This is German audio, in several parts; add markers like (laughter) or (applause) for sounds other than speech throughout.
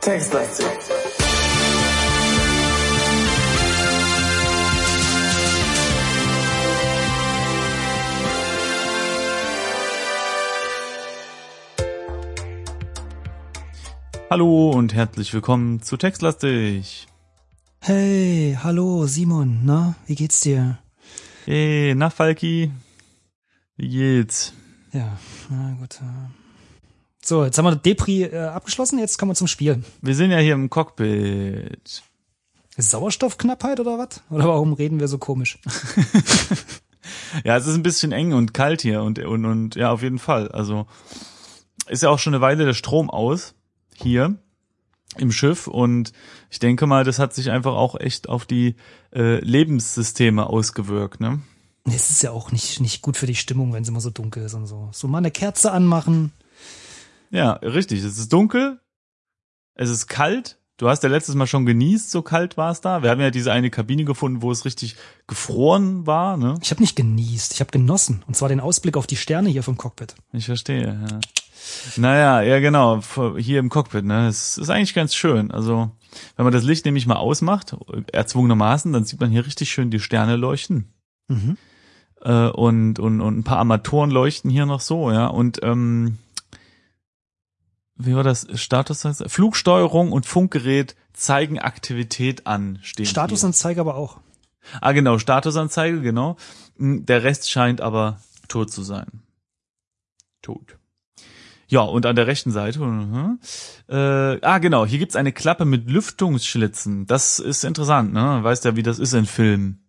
Textlastig. Hallo und herzlich willkommen zu Textlastig. Hey, hallo Simon, na, wie geht's dir? Hey, na Falki, wie geht's? Ja, na gut. äh. So, jetzt haben wir Depri äh, abgeschlossen, jetzt kommen wir zum Spiel. Wir sind ja hier im Cockpit. Sauerstoffknappheit oder was? Oder warum reden wir so komisch? (laughs) Ja, es ist ein bisschen eng und kalt hier und, und, und ja, auf jeden Fall. Also ist ja auch schon eine Weile der Strom aus hier im Schiff und ich denke mal, das hat sich einfach auch echt auf die äh, Lebenssysteme ausgewirkt, ne? Es ist ja auch nicht, nicht gut für die Stimmung, wenn es immer so dunkel ist und so. So mal eine Kerze anmachen. Ja, richtig. Es ist dunkel, es ist kalt. Du hast ja letztes Mal schon genießt, so kalt war es da. Wir haben ja diese eine Kabine gefunden, wo es richtig gefroren war, ne? Ich habe nicht genießt, ich habe genossen. Und zwar den Ausblick auf die Sterne hier vom Cockpit. Ich verstehe, ja. Naja, ja genau, hier im Cockpit, ne? Es ist eigentlich ganz schön. Also, wenn man das Licht nämlich mal ausmacht, erzwungenermaßen, dann sieht man hier richtig schön die Sterne leuchten. Mhm. Äh, und, und, und ein paar Armaturen leuchten hier noch so, ja. Und ähm, wie war das? Status? Flugsteuerung und Funkgerät zeigen Aktivität an, steht hier. Statusanzeige aber auch. Ah, genau, Statusanzeige, genau. Hm, Der Rest scheint aber tot zu sein. Tot. Ja, und an der rechten Seite, mhm, äh, ah genau, hier gibt's eine Klappe mit Lüftungsschlitzen. Das ist interessant, ne? Weißt ja, wie das ist in Filmen.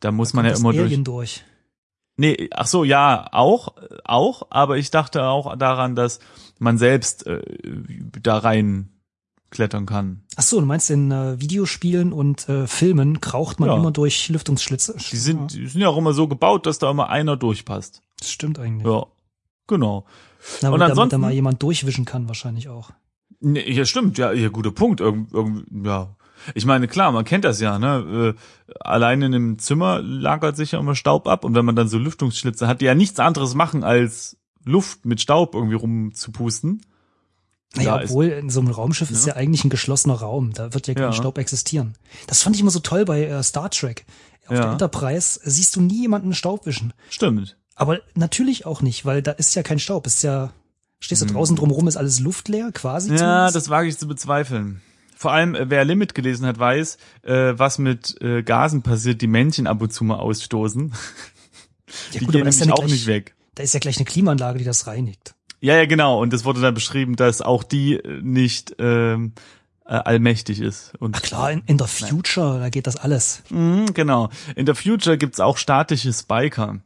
Da muss man ja immer durch. Durch. Nee, ach so, ja, auch, auch, aber ich dachte auch daran, dass man selbst äh, da rein klettern kann. Ach so, du meinst in äh, Videospielen und äh, Filmen kraucht man Ja. immer durch Lüftungsschlitze? Die sind, die sind ja auch immer so gebaut, dass da immer einer durchpasst. Das stimmt eigentlich. Ja, genau. Na, Und damit, da mal jemand durchwischen kann wahrscheinlich auch. Nee, ja, stimmt, ja, ja, guter Punkt. Irgend, irgend, ja. Ich meine, klar, man kennt das ja, ne? Äh, allein in einem Zimmer lagert sich ja immer Staub ab und wenn man dann so Lüftungsschlitze hat, die ja nichts anderes machen, als Luft mit Staub irgendwie rumzupusten. Naja, Ja, ist- obwohl in so einem Raumschiff ist Ja. ja eigentlich ein geschlossener Raum. Da wird ja kein Ja. Staub existieren. Das fand ich immer so toll bei äh, Star Trek. Auf Ja. der Enterprise siehst du nie jemanden Staub wischen. Stimmt. Aber natürlich auch nicht, weil da ist ja kein Staub. Ist ja, stehst du draußen drumherum, ist alles luftleer quasi. Hm. Ja, zumindest. das wage ich zu bezweifeln. Vor allem, äh, wer Limit gelesen hat, weiß, äh, was mit äh, Gasen passiert, die Männchen ab und zu mal ausstoßen. ja, die gut, gehen nämlich ist ja auch gleich, nicht weg. Da ist ja gleich eine Klimaanlage, die das reinigt. Ja, ja, genau. Und es wurde dann beschrieben, dass auch die äh, nicht ähm, äh, allmächtig ist. Und Ach klar, in, in der Future, da geht das alles. Mhm, genau. In der Future gibt's auch statische Spiker.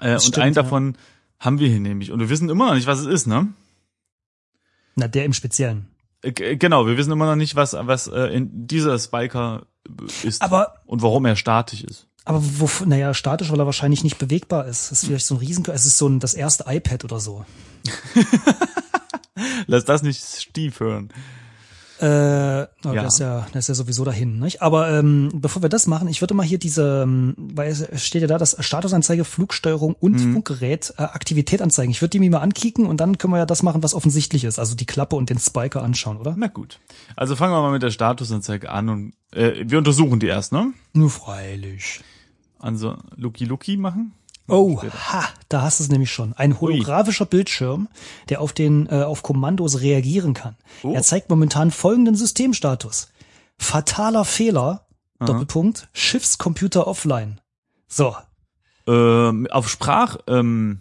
Äh, und stimmt, einen ja. davon haben wir hier nämlich. Und wir wissen immer noch nicht, was es ist, ne? Na, der im Speziellen. Äh, g- Genau, wir wissen immer noch nicht, was, was äh, in dieser Spiker ist. Aber und warum er statisch ist. Aber wo, naja, statisch, weil er wahrscheinlich nicht bewegbar ist. Das ist vielleicht so ein Riesen, es ist so ein, das erste iPad oder so. (laughs) Lass das nicht Stief hören. Äh, ja. Ja. Das, ist ja, das ist ja sowieso dahin, nicht? Aber ähm, bevor wir das machen, ich würde mal hier diese, ähm, weil es steht ja da, das Statusanzeige, Flugsteuerung und Mhm. Funkgerät, äh, Aktivität anzeigen. Ich würde die mir mal ankicken und dann können wir ja das machen, was offensichtlich ist. Also die Klappe und den Spiker anschauen, oder? Na gut. Also fangen wir mal mit der Statusanzeige an und äh, wir untersuchen die erst, ne? Nur freilich. Also Lucky Lucky machen. Oh, Später. ha, da hast du es nämlich schon. Ein holographischer Bildschirm, der auf den äh, auf Kommandos reagieren kann. Oh. Er zeigt momentan folgenden Systemstatus: Fataler Fehler. Doppelpunkt. Schiffscomputer offline. So, Ähm, auf Sprach, ähm,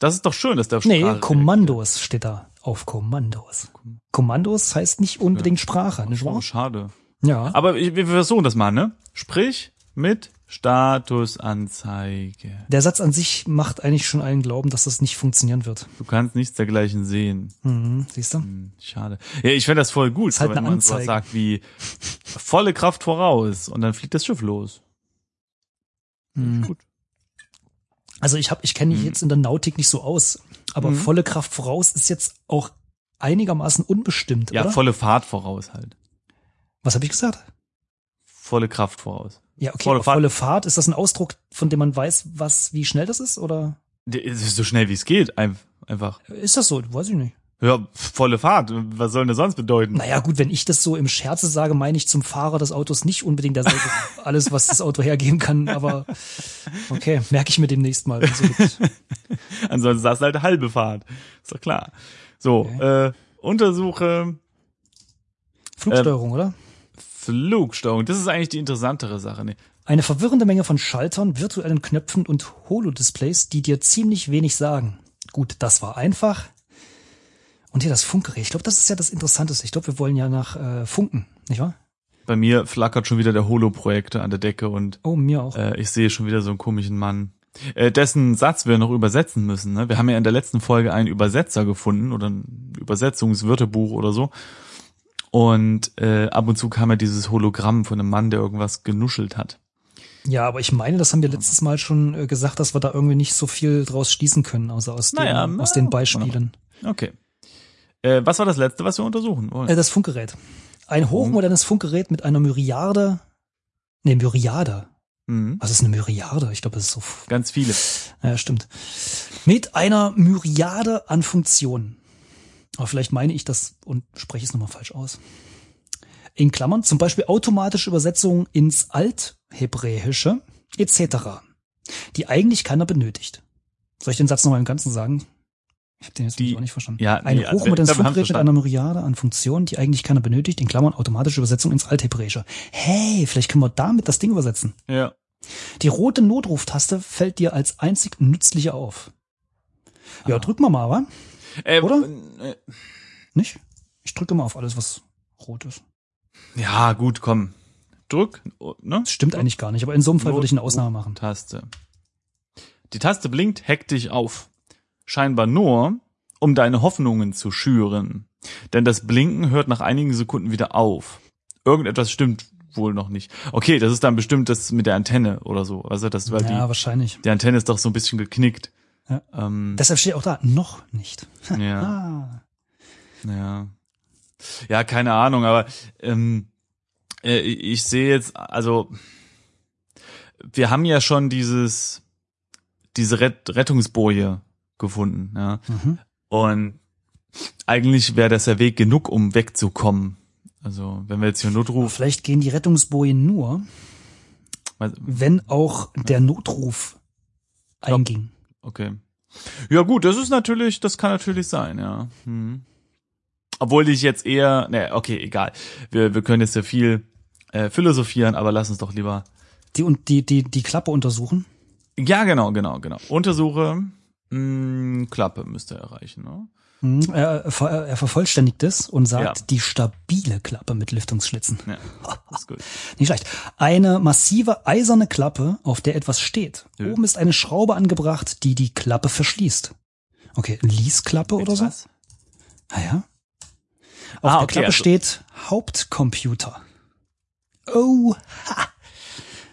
das ist doch schön, dass der auf nee, Sprache Kommandos steht da. Auf Kommandos. Kommandos heißt nicht unbedingt Sprache, nicht reagiert. wahr? Oh, schade. Ja. Aber ich- wir versuchen das mal, ne? Sprich mit Statusanzeige. Der Satz an sich macht eigentlich schon allen glauben, dass das nicht funktionieren wird. Du kannst nichts dergleichen sehen. Mhm, siehst du? Hm, Schade. Ja, ich fände das voll gut, Ist halt wenn eine man sowas sagt wie volle Kraft voraus und dann fliegt das Schiff los. Mhm. Gut. Also ich habe, ich kenne mich jetzt in der Nautik nicht so aus, aber volle Kraft voraus ist jetzt auch einigermaßen unbestimmt, Ja, oder? volle Fahrt voraus halt. Was habe ich gesagt? Volle Kraft voraus. Ja, okay, Volle Fahrt. volle Fahrt, ist das ein Ausdruck, von dem man weiß, was, wie schnell das ist, oder? Es ist so schnell wie es geht, ein- einfach. Ist das so? Weiß ich nicht. Ja, volle Fahrt. Was soll denn das sonst bedeuten? Naja, gut, wenn ich das so im Scherze sage, meine ich zum Fahrer des Autos nicht unbedingt derselbe, (laughs) alles, was das Auto hergeben kann, aber okay, merke ich mir demnächst mal. (laughs) Ansonsten sagst du halt halbe Fahrt. Ist doch klar. So, äh, untersuche Flugsteuerung, oder? Flugsteuerung. Das ist eigentlich die interessantere Sache. Ne? Eine verwirrende Menge von Schaltern, virtuellen Knöpfen und Holodisplays, die dir ziemlich wenig sagen. Gut, das war einfach. Und hier das Funkgerät. Ich glaube, das ist ja das Interessanteste. Ich glaube, wir wollen ja nach äh, Funken, nicht wahr? Bei mir flackert schon wieder der Holo-Projektor an der Decke und Oh, mir auch. äh, ich sehe schon wieder so einen komischen Mann. Äh, dessen Satz wir noch übersetzen müssen. Ne? Wir haben ja in der letzten Folge einen Übersetzer gefunden oder ein Übersetzungswörterbuch oder so. Und äh, ab und zu kam ja dieses Hologramm von einem Mann, der irgendwas genuschelt hat. Ja, aber ich meine, das haben wir letztes Mal schon äh, gesagt, dass wir da irgendwie nicht so viel draus schließen können, außer aus, Naja, den, na, aus den Beispielen. Okay. Äh, was war das letzte, was wir untersuchen wollen? Äh, das Funkgerät. Ein hochmodernes Funkgerät mit einer Myriade, nee, Myriade. Mhm. Was ist eine Myriade? Ich glaube, das ist so Ganz viele. Ja, stimmt. Mit einer Myriade an Funktionen. Aber vielleicht meine ich das und spreche es nochmal falsch aus. In Klammern zum Beispiel automatische Übersetzung ins Althebräische etc., die eigentlich keiner benötigt. Soll ich den Satz nochmal im Ganzen sagen? Ich habe den jetzt Die- auch nicht verstanden. ja, Ein nee, also, hochmodernes wir haben's Funkgerät mit einer Myriade an Funktionen, die eigentlich keiner benötigt, in Klammern automatische Übersetzung ins Althebräische. Hey, vielleicht können wir damit das Ding übersetzen. Ja. Die rote Notruftaste fällt dir als einzig nützliche auf. Ja, Ah. drück mal mal, wa? Äh, Oder? Äh, Nicht? Ich drücke mal auf alles, was rot ist. ja, gut, komm. Drück, ne? Das stimmt eigentlich gar nicht, aber in so einem Fall würde ich eine Ausnahme machen. Taste. Die Taste blinkt, heck dich auf. Scheinbar nur, um deine Hoffnungen zu schüren. Denn das Blinken hört nach einigen Sekunden wieder auf. Irgendetwas stimmt wohl noch nicht. Okay, das ist dann bestimmt das mit der Antenne oder so. Also das, weil Ja, die, wahrscheinlich. die Antenne ist doch so ein bisschen geknickt. Ja. Ähm, Deshalb steht auch da, noch nicht. (laughs) ja. Ah. Ja. Ja, keine Ahnung, aber ähm, äh, ich sehe jetzt, also wir haben ja schon dieses, diese Ret Rettungsboje gefunden, ja. Mhm. Und eigentlich wäre das der Weg genug, um wegzukommen. Also, wenn wir jetzt hier Aber Notruf, vielleicht gehen die Rettungsbojen nur, weiß- wenn auch der Notruf einging. Okay. Ja gut, das ist natürlich, das kann natürlich sein, ja. Hm. Obwohl ich jetzt eher, ne, okay, egal. Wir, wir können jetzt ja viel äh, philosophieren, aber lass uns doch lieber Die und die, die, die Klappe untersuchen. Ja, genau, genau, genau. Untersuche, mh, Klappe müsste er erreichen, ne? Mhm. Er, ver- er vervollständigt es und sagt Ja. die stabile Klappe mit Lüftungsschlitzen. Ja, ist gut. Nicht schlecht. Eine massive eiserne Klappe, auf der etwas steht. Ja. Oben ist eine Schraube angebracht, die die Klappe verschließt. Okay, Liesklappe oder so? Was? Ah ja. Auf Ah, der okay, Klappe also- steht Hauptcomputer. Oh, ha.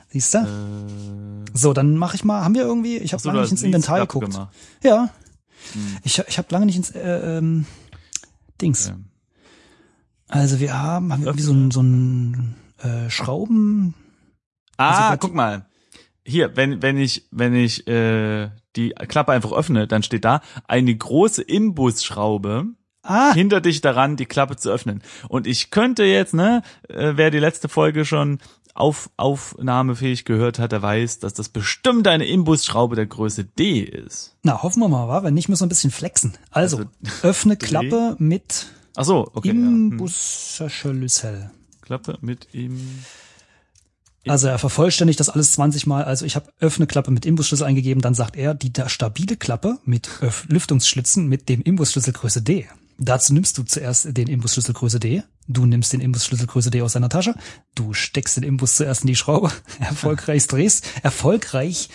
Siehst du? Äh, So, dann mache ich mal. Haben wir irgendwie? Ich habe lange nicht ins Inventar geguckt. gemacht. Ja. Hm. Ich, ich habe lange nicht ins äh, ähm, Dings. Okay. Also wir haben, haben wir irgendwie so ein, so ein äh, Schrauben. Also Ah, grad- guck mal. Hier, wenn, wenn ich, wenn ich äh, die Klappe einfach öffne, dann steht da eine große Imbusschraube Ah, hinter dich daran, die Klappe zu öffnen. Und ich könnte jetzt, ne, äh, wer die letzte Folge schon auf, aufnahmefähig gehört hat, der weiß, dass das bestimmt eine Imbusschraube der Größe D ist. na hoffen wir mal, wa? Wenn nicht, müssen wir ein bisschen flexen. Also, Also, öffne Dreh. Klappe mit Ach so, okay. ja. Hm. Imbusschlüssel. Klappe mit ihm. Also er vervollständigt das alles 20 Mal. Also ich habe öffne Klappe mit Imbusschlüssel eingegeben, dann sagt er die stabile Klappe mit Öff Lüftungsschlitzen mit dem Imbusschlüssel Größe D. Dazu nimmst du zuerst den Imbusschlüssel Größe D. Du nimmst den Imbusschlüssel Größe D aus deiner Tasche. Du steckst den Imbus zuerst in die Schraube. (laughs) Erfolgreich drehst, erfolgreich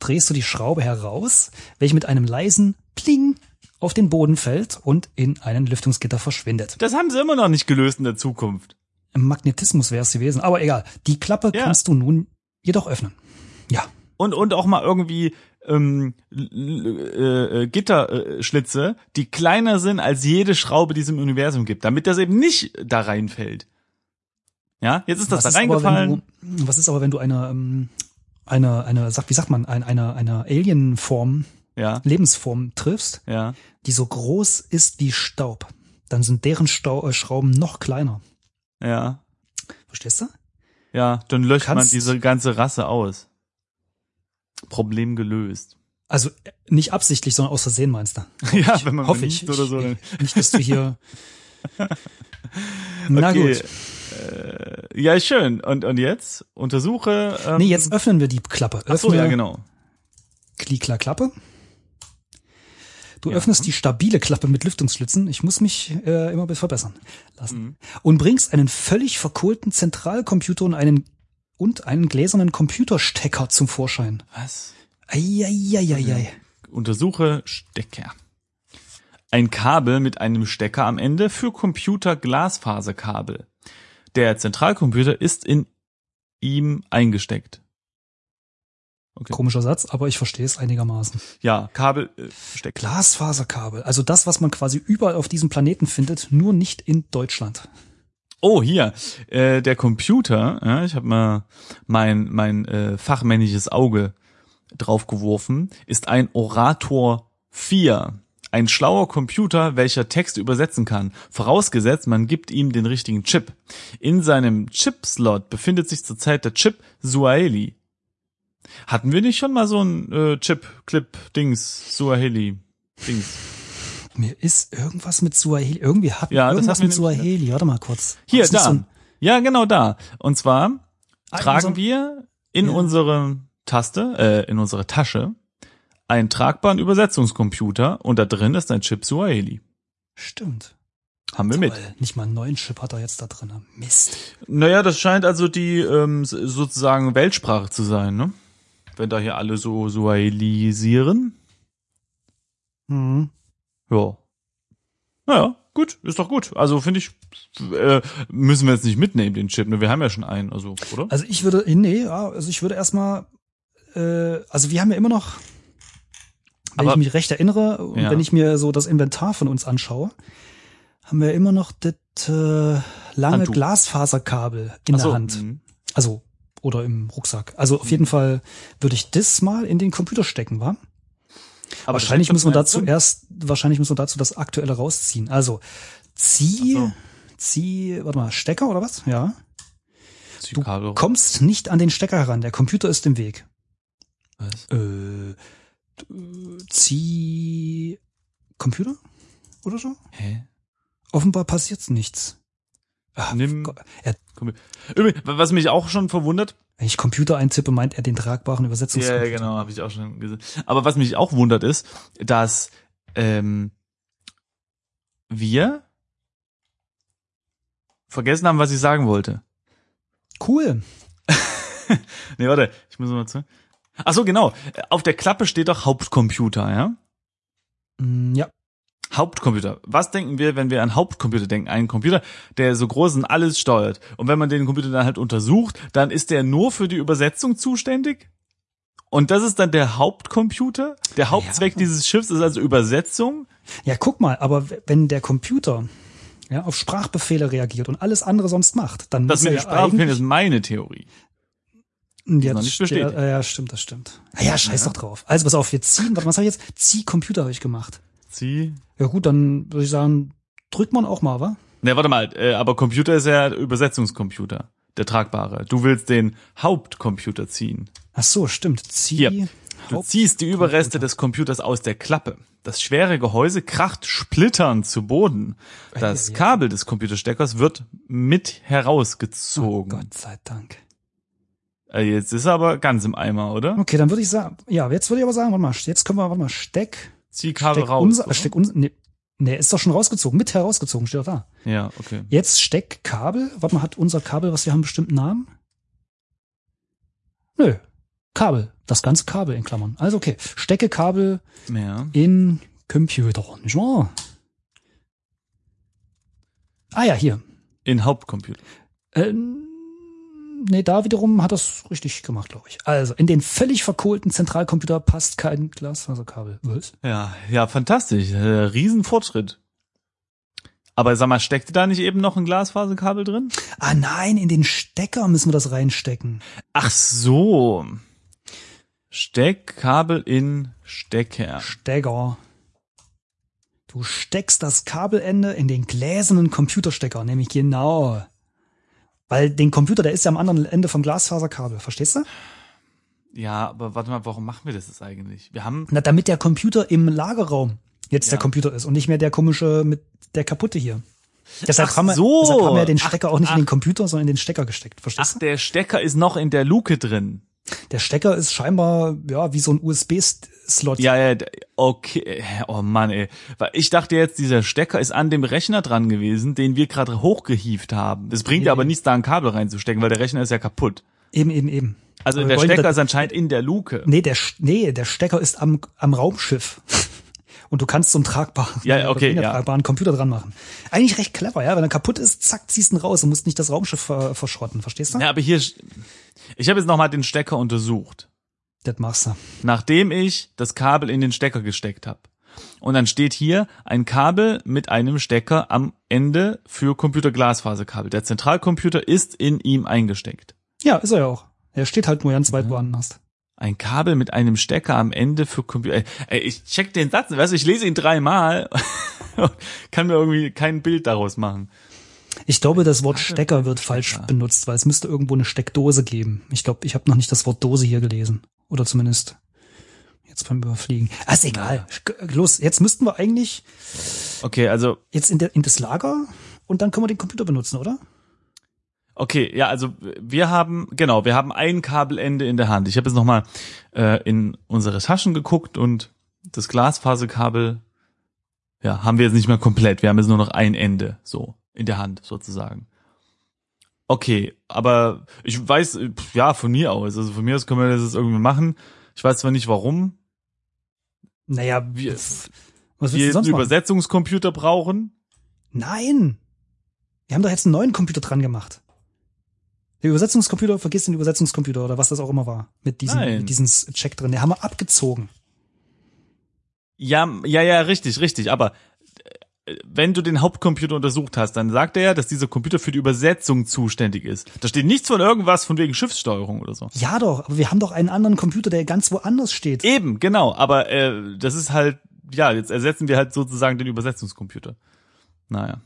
drehst du die Schraube heraus, welche mit einem leisen Pling auf den Boden fällt und in einen Lüftungsgitter verschwindet. Das haben sie immer noch nicht gelöst in der Zukunft. Im Magnetismus wäre es gewesen, aber egal. Die Klappe Ja. kannst du nun jedoch öffnen. Ja. Und, und auch mal irgendwie ähm, äh, Gitterschlitze, die kleiner sind als jede Schraube, die es im Universum gibt, damit das eben nicht da reinfällt. Ja, jetzt ist das Was da ist aber, reingefallen. wenn du, was ist aber, wenn du eine, ähm, eine, eine, wie sagt man, eine, eine, eine Alien-Form, Ja, Lebensform triffst, ja. die so groß ist wie Staub? Dann sind deren Stau äh, Schrauben noch kleiner. Ja, Verstehst du? ja, dann löscht man diese ganze Rasse aus. Problem gelöst. Also nicht absichtlich, sondern aus Versehen meinst du? (laughs) ja, wenn man Hoffe ich. oder so. Dann, Nicht, dass du hier. (laughs) Na Okay. gut. Äh, ja, schön. Und, und jetzt? Untersuche. Ähm, Nee, jetzt öffnen wir die Klappe. Öffne Ach so, ja, genau. Klikler Klappe. Du Ja. öffnest die stabile Klappe mit Lüftungsschlitzen. Ich muss mich äh, immer verbessern lassen. Mhm. Und bringst einen völlig verkohlten Zentralcomputer und einen und einen gläsernen Computerstecker zum Vorschein. Was? Eieieiei. Untersuche Stecker. Ein Kabel mit einem Stecker am Ende für Computer-Glasfaserkabel. Der Zentralcomputer ist in ihm eingesteckt. Okay. Komischer Satz, aber ich verstehe es einigermaßen. Ja, Kabel, äh, Stecker. Glasfaserkabel, also das, was man quasi überall auf diesem Planeten findet, nur nicht in Deutschland. Oh, hier, äh, der Computer, ja, ich habe mal mein, mein äh, fachmännisches Auge draufgeworfen, ist ein Orator 4. Ein schlauer Computer, welcher Texte übersetzen kann. Vorausgesetzt, man gibt ihm den richtigen Chip. In seinem Chip-Slot befindet sich zurzeit der Chip Suaheli. Hatten wir nicht schon mal so ein äh, Chip-Clip-Dings, Suaheli-Dings? Mir ist irgendwas mit Suaheli, irgendwie hat Ja, irgendwas mit Suaheli. Warte mal kurz. Hier, da. so ja, genau da. Und zwar Ah, tragen unserem- wir in Ja. unsere Taste, äh, in unsere Tasche einen tragbaren Übersetzungscomputer und da drin ist ein Chip Suaheli. Stimmt. Haben wir mit. Toll. Nicht mal einen neuen Chip hat er jetzt da drin. Mist. Naja, das scheint also die ähm, sozusagen Weltsprache zu sein, ne? Wenn da hier alle so Suahilisieren. Mhm. Ja. Naja, gut, ist doch gut. Also finde ich, äh, müssen wir jetzt nicht mitnehmen, den Chip, ne? Wir haben ja schon einen, also, oder? Also ich würde, nee, ja, also ich würde erstmal, äh, also wir haben ja immer noch, wenn Aber- ich mich recht erinnere und Ja. wenn ich mir so das Inventar von uns anschaue, haben wir immer noch das äh, lange Handtuch. Glasfaserkabel in Ach der so, Hand. mhm. Also, oder im Rucksack. Also auf jeden Fall würde ich das mal in den Computer stecken, wa? Aber wahrscheinlich wir steckt dazu erst, wahrscheinlich müssen wir dazu das aktuelle rausziehen. Also, zieh, so. zieh, warte mal, Stecker oder was? Ja. Du Kabel- kommst nicht an den Stecker heran, der Computer ist im Weg. Was? Äh, du- zieh Computer oder so? Hä? Offenbar passiert's nichts. Ach, Nimm- Gott. Was mich auch schon verwundert, wenn ich Computer eintippe, meint er den tragbaren Übersetzungscomputer. ja genau, habe ich auch schon gesehen. Aber was mich auch wundert ist, dass ähm, wir vergessen haben, was ich sagen wollte. Cool. (laughs) Nee, warte, ich muss mal zu. Ach so, genau. Auf der Klappe steht doch Hauptcomputer, ja? Mm, Ja. Hauptcomputer. Was denken wir, wenn wir an Hauptcomputer denken? Einen Computer, der so groß und alles steuert. Und wenn man den Computer dann halt untersucht, dann ist der nur für die Übersetzung zuständig? Und das ist dann der Hauptcomputer? Der Hauptzweck Ja. dieses Schiffs ist also Übersetzung? Ja, guck mal, aber wenn der Computer ja, auf Sprachbefehle reagiert und alles andere sonst macht, dann Das muss mit er ja Sprachbefehlen eigentlich- ist meine Theorie. Ja, noch das nicht. Ja, ja, stimmt, das stimmt. Ah, ja, scheiß doch drauf. Also pass auf, wir ziehen, warte, was habe ich jetzt? Zieh Computer habe ich gemacht. Sie? Ja gut, dann würde ich sagen, drückt man auch mal, wa? Ne, warte mal, äh, aber Computer ist ja Übersetzungscomputer. Der tragbare. Du willst den Hauptcomputer ziehen. Ach so, stimmt. Zieh. Hier. Du Haupt- ziehst die Überreste des Computers aus der Klappe. Das schwere Gehäuse kracht splitternd zu Boden. Das. Kabel des Computersteckers wird mit Oh herausgezogen. Gott sei Dank. Äh, Jetzt ist er aber ganz im Eimer, oder? Okay, dann würde ich sagen, ja, jetzt würde ich aber sagen, warte mal, jetzt können wir, warte mal, Steck, Zieh Kabel Steck raus. unser? Steck unser, nee, nee, ist doch schon rausgezogen, mit herausgezogen, steht doch da. Ja, okay. Jetzt Steck Kabel, warte mal, hat unser Kabel, was wir haben, einen bestimmten Namen? Nö, Kabel, das ganze Kabel in Klammern. Also okay, stecke Kabel Ja. in Computer, nicht wahr? Ah ja, hier. In Hauptcomputer. Äh, nee, da wiederum hat das richtig gemacht, glaube ich. Also, in den völlig verkohlten Zentralcomputer passt kein Glasfaserkabel. Was? Ja, ja, fantastisch. Äh, Riesenfortschritt. Aber sag mal, steckte da nicht eben noch ein Glasfaserkabel drin? Ah nein, in den Stecker müssen wir das reinstecken. Ach so. Steckkabel in Stecker. Stecker. Du steckst das Kabelende in den gläsernen Computerstecker, nämlich genau. Weil den Computer, der ist ja am anderen Ende vom Glasfaserkabel, verstehst du? Ja, aber warte mal, warum machen wir das jetzt eigentlich? Wir haben Na, damit der Computer im Lagerraum jetzt Ja. der Computer ist und nicht mehr der komische mit der kaputte hier. Deshalb, Ach haben, wir, so. deshalb haben wir den Stecker Ach, auch nicht in den ach. Computer, sondern in den Stecker gesteckt. Verstehst Ach, der Stecker ist noch in der Luke drin. Der Stecker ist scheinbar ja wie so ein USB-Slot. Ja, ja, okay. Oh Mann, ey. Weil ich dachte jetzt, dieser Stecker ist an dem Rechner dran gewesen, den wir gerade hochgehievt haben. Es bringt ja aber nichts, da ein Kabel reinzustecken, weil der Rechner ist ja kaputt. Eben, eben, eben. Also Aber der Stecker da- ist anscheinend in der Luke. Nee, der, nee, der Stecker ist am, am Raumschiff. Und du kannst so einen tragbaren, Ja, okay, ja. tragbaren Computer dran machen. Eigentlich recht clever, ja. Wenn er kaputt ist, zack, ziehst ihn raus und musst nicht das Raumschiff ver verschrotten, verstehst du? Ja, aber hier, ich habe jetzt nochmal den Stecker untersucht. Das machst du. nachdem ich das Kabel in den Stecker gesteckt habe. Und dann steht hier ein Kabel mit einem Stecker am Ende für Computerglasfaserkabel. Der Zentralcomputer ist in ihm eingesteckt. Ja, ist er ja auch. Er steht halt nur ganz weit woanders. Ein Kabel mit einem Stecker am Ende für Computer. Ey, ich check den Satz, weißt du, ich lese ihn dreimal, (laughs) kann mir irgendwie kein Bild daraus machen. Ich glaube, das Wort Stecker wird falsch benutzt, weil es müsste irgendwo eine Steckdose geben. Ich glaube, ich habe noch nicht das Wort Dose hier gelesen. Oder zumindest jetzt beim Überfliegen. Ah, ist egal. Los, jetzt müssten wir eigentlich Okay, also jetzt in, der, in das Lager und dann können wir den Computer benutzen, oder? Okay, ja, also wir haben, genau, wir haben ein Kabelende in der Hand. Ich habe jetzt nochmal äh, in unsere Taschen geguckt und das Glasfaserkabel, ja, haben wir jetzt nicht mehr komplett. Wir haben jetzt nur noch ein Ende, so, in der Hand sozusagen. Okay, aber ich weiß, ja, von mir aus, also von mir aus können wir das jetzt irgendwie machen. Ich weiß zwar nicht warum, Naja, Wir- was wir einen machen? Übersetzungscomputer brauchen. Nein! Wir haben doch jetzt einen neuen Computer dran gemacht. Der Übersetzungscomputer, vergiss den Übersetzungscomputer oder was das auch immer war. Mit diesem, Nein. mit diesem Check drin. Den haben wir abgezogen. Ja, ja, ja, richtig, richtig. Aber äh, wenn du den Hauptcomputer untersucht hast, dann sagt er ja, dass dieser Computer für die Übersetzung zuständig ist. Da steht nichts von irgendwas von wegen Schiffssteuerung oder so. Ja doch, aber wir haben doch einen anderen Computer, der ganz woanders steht. Eben, genau. Aber äh, das ist halt, ja, jetzt ersetzen wir halt sozusagen den Übersetzungscomputer. Naja.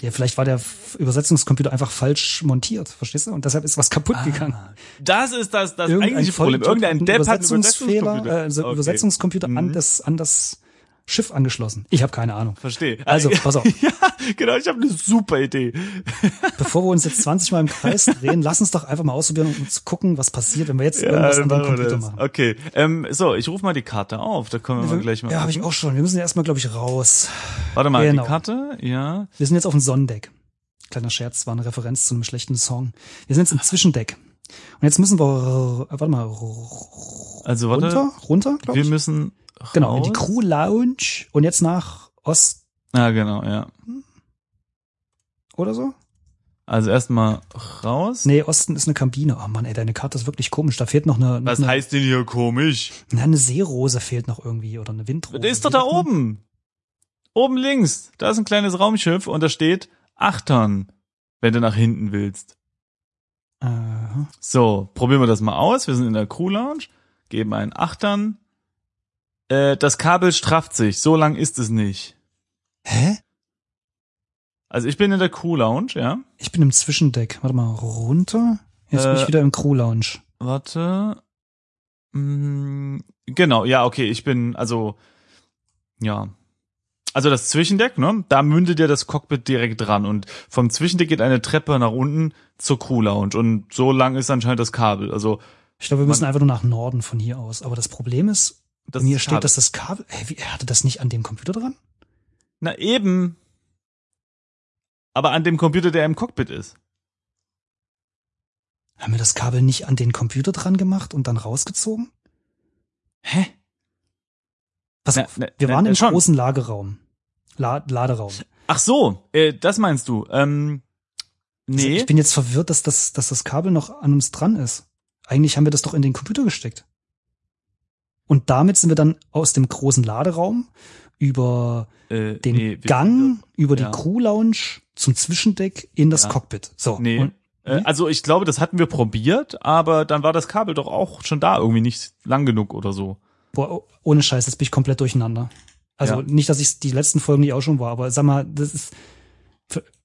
Ja, vielleicht war der Übersetzungscomputer einfach falsch montiert, verstehst du? Und deshalb ist was kaputt gegangen. Das ist das, das eigentliche Problem. Irgendein Depp hat einen Übersetzungsfehler, Übersetzungscomputer. äh, also Okay. Übersetzungscomputer an Mhm. das an das Schiff angeschlossen. Ich habe keine Ahnung. Verstehe. Also, (laughs) pass auf. ja, genau, ich habe eine super Idee. (laughs) Bevor wir uns jetzt 20 Mal im Kreis (laughs) drehen, lass uns doch einfach mal ausprobieren und uns gucken, was passiert, wenn wir jetzt irgendwas an dem wir Computer das. machen. Okay, ähm, so, ich rufe mal die Karte auf, da können wir mal gleich mal ja, habe ich auch schon. Wir müssen ja erstmal, glaube ich, raus. Warte mal, Genau. die Karte, ja. Wir sind jetzt auf dem Sonnendeck. Kleiner Scherz, war eine Referenz zu einem schlechten Song. Wir sind jetzt im Zwischendeck. Und jetzt müssen wir, äh, warte mal, Also warte, runter, runter, glaube wir ich. Müssen Genau, in die raus. Crew Lounge und jetzt nach Ost Ja, genau, ja. oder so? Also erstmal raus. Nee, Osten ist eine Kabine. Oh Mann, ey, deine Karte ist wirklich komisch. Da fehlt noch eine, Was eine, heißt denn hier komisch? na, eine Seerose fehlt noch irgendwie oder eine Windrose. Der ist doch da oben. Oben links. Da ist ein kleines Raumschiff und da steht Achtern, wenn du nach hinten willst. Aha. So, probieren wir das mal aus. Wir sind in der Crew Lounge, geben einen Achtern. Äh, das Kabel strafft sich. So lang ist es nicht. Hä? Also ich bin in der Crew Lounge, ja. Ich bin im Zwischendeck. Warte mal, runter? Jetzt bin Äh, ich wieder im Crew Lounge. Warte. Mm, genau, ja, okay, ich bin, also, ja. Also das Zwischendeck, ne? Da mündet ja das Cockpit direkt dran und vom Zwischendeck geht eine Treppe nach unten zur Crew Lounge und so lang ist anscheinend das Kabel. Also Ich glaube, wir müssen einfach nur nach Norden von hier aus. Aber das Problem ist, das mir ist steht, Kabel. dass das Kabel, hey, wie, er hatte das nicht an dem Computer dran? Na eben. Aber an dem Computer, der im Cockpit ist. Haben wir das Kabel nicht an den Computer dran gemacht und dann rausgezogen? Hä? Pass Na, auf, na, wir waren na, im schon. großen Lagerraum. La Laderaum. Ach so, äh, das meinst du? Ähm, Also nee. Ich bin jetzt verwirrt, dass das, dass das Kabel noch an uns dran ist. Eigentlich haben wir das doch in den Computer gesteckt. Und damit sind wir dann aus dem großen Laderaum über Äh, den nee, Gang, über die ja. Crew Lounge zum Zwischendeck in das Ja. Cockpit. So. Nee. Und, Äh, also ich glaube, das hatten wir probiert, aber dann war das Kabel doch auch schon da, irgendwie nicht lang genug oder so. boah, oh, ohne Scheiß, jetzt bin ich komplett durcheinander. Also Ja. nicht, dass ich die letzten Folgen nicht auch schon war, aber sag mal, das ist.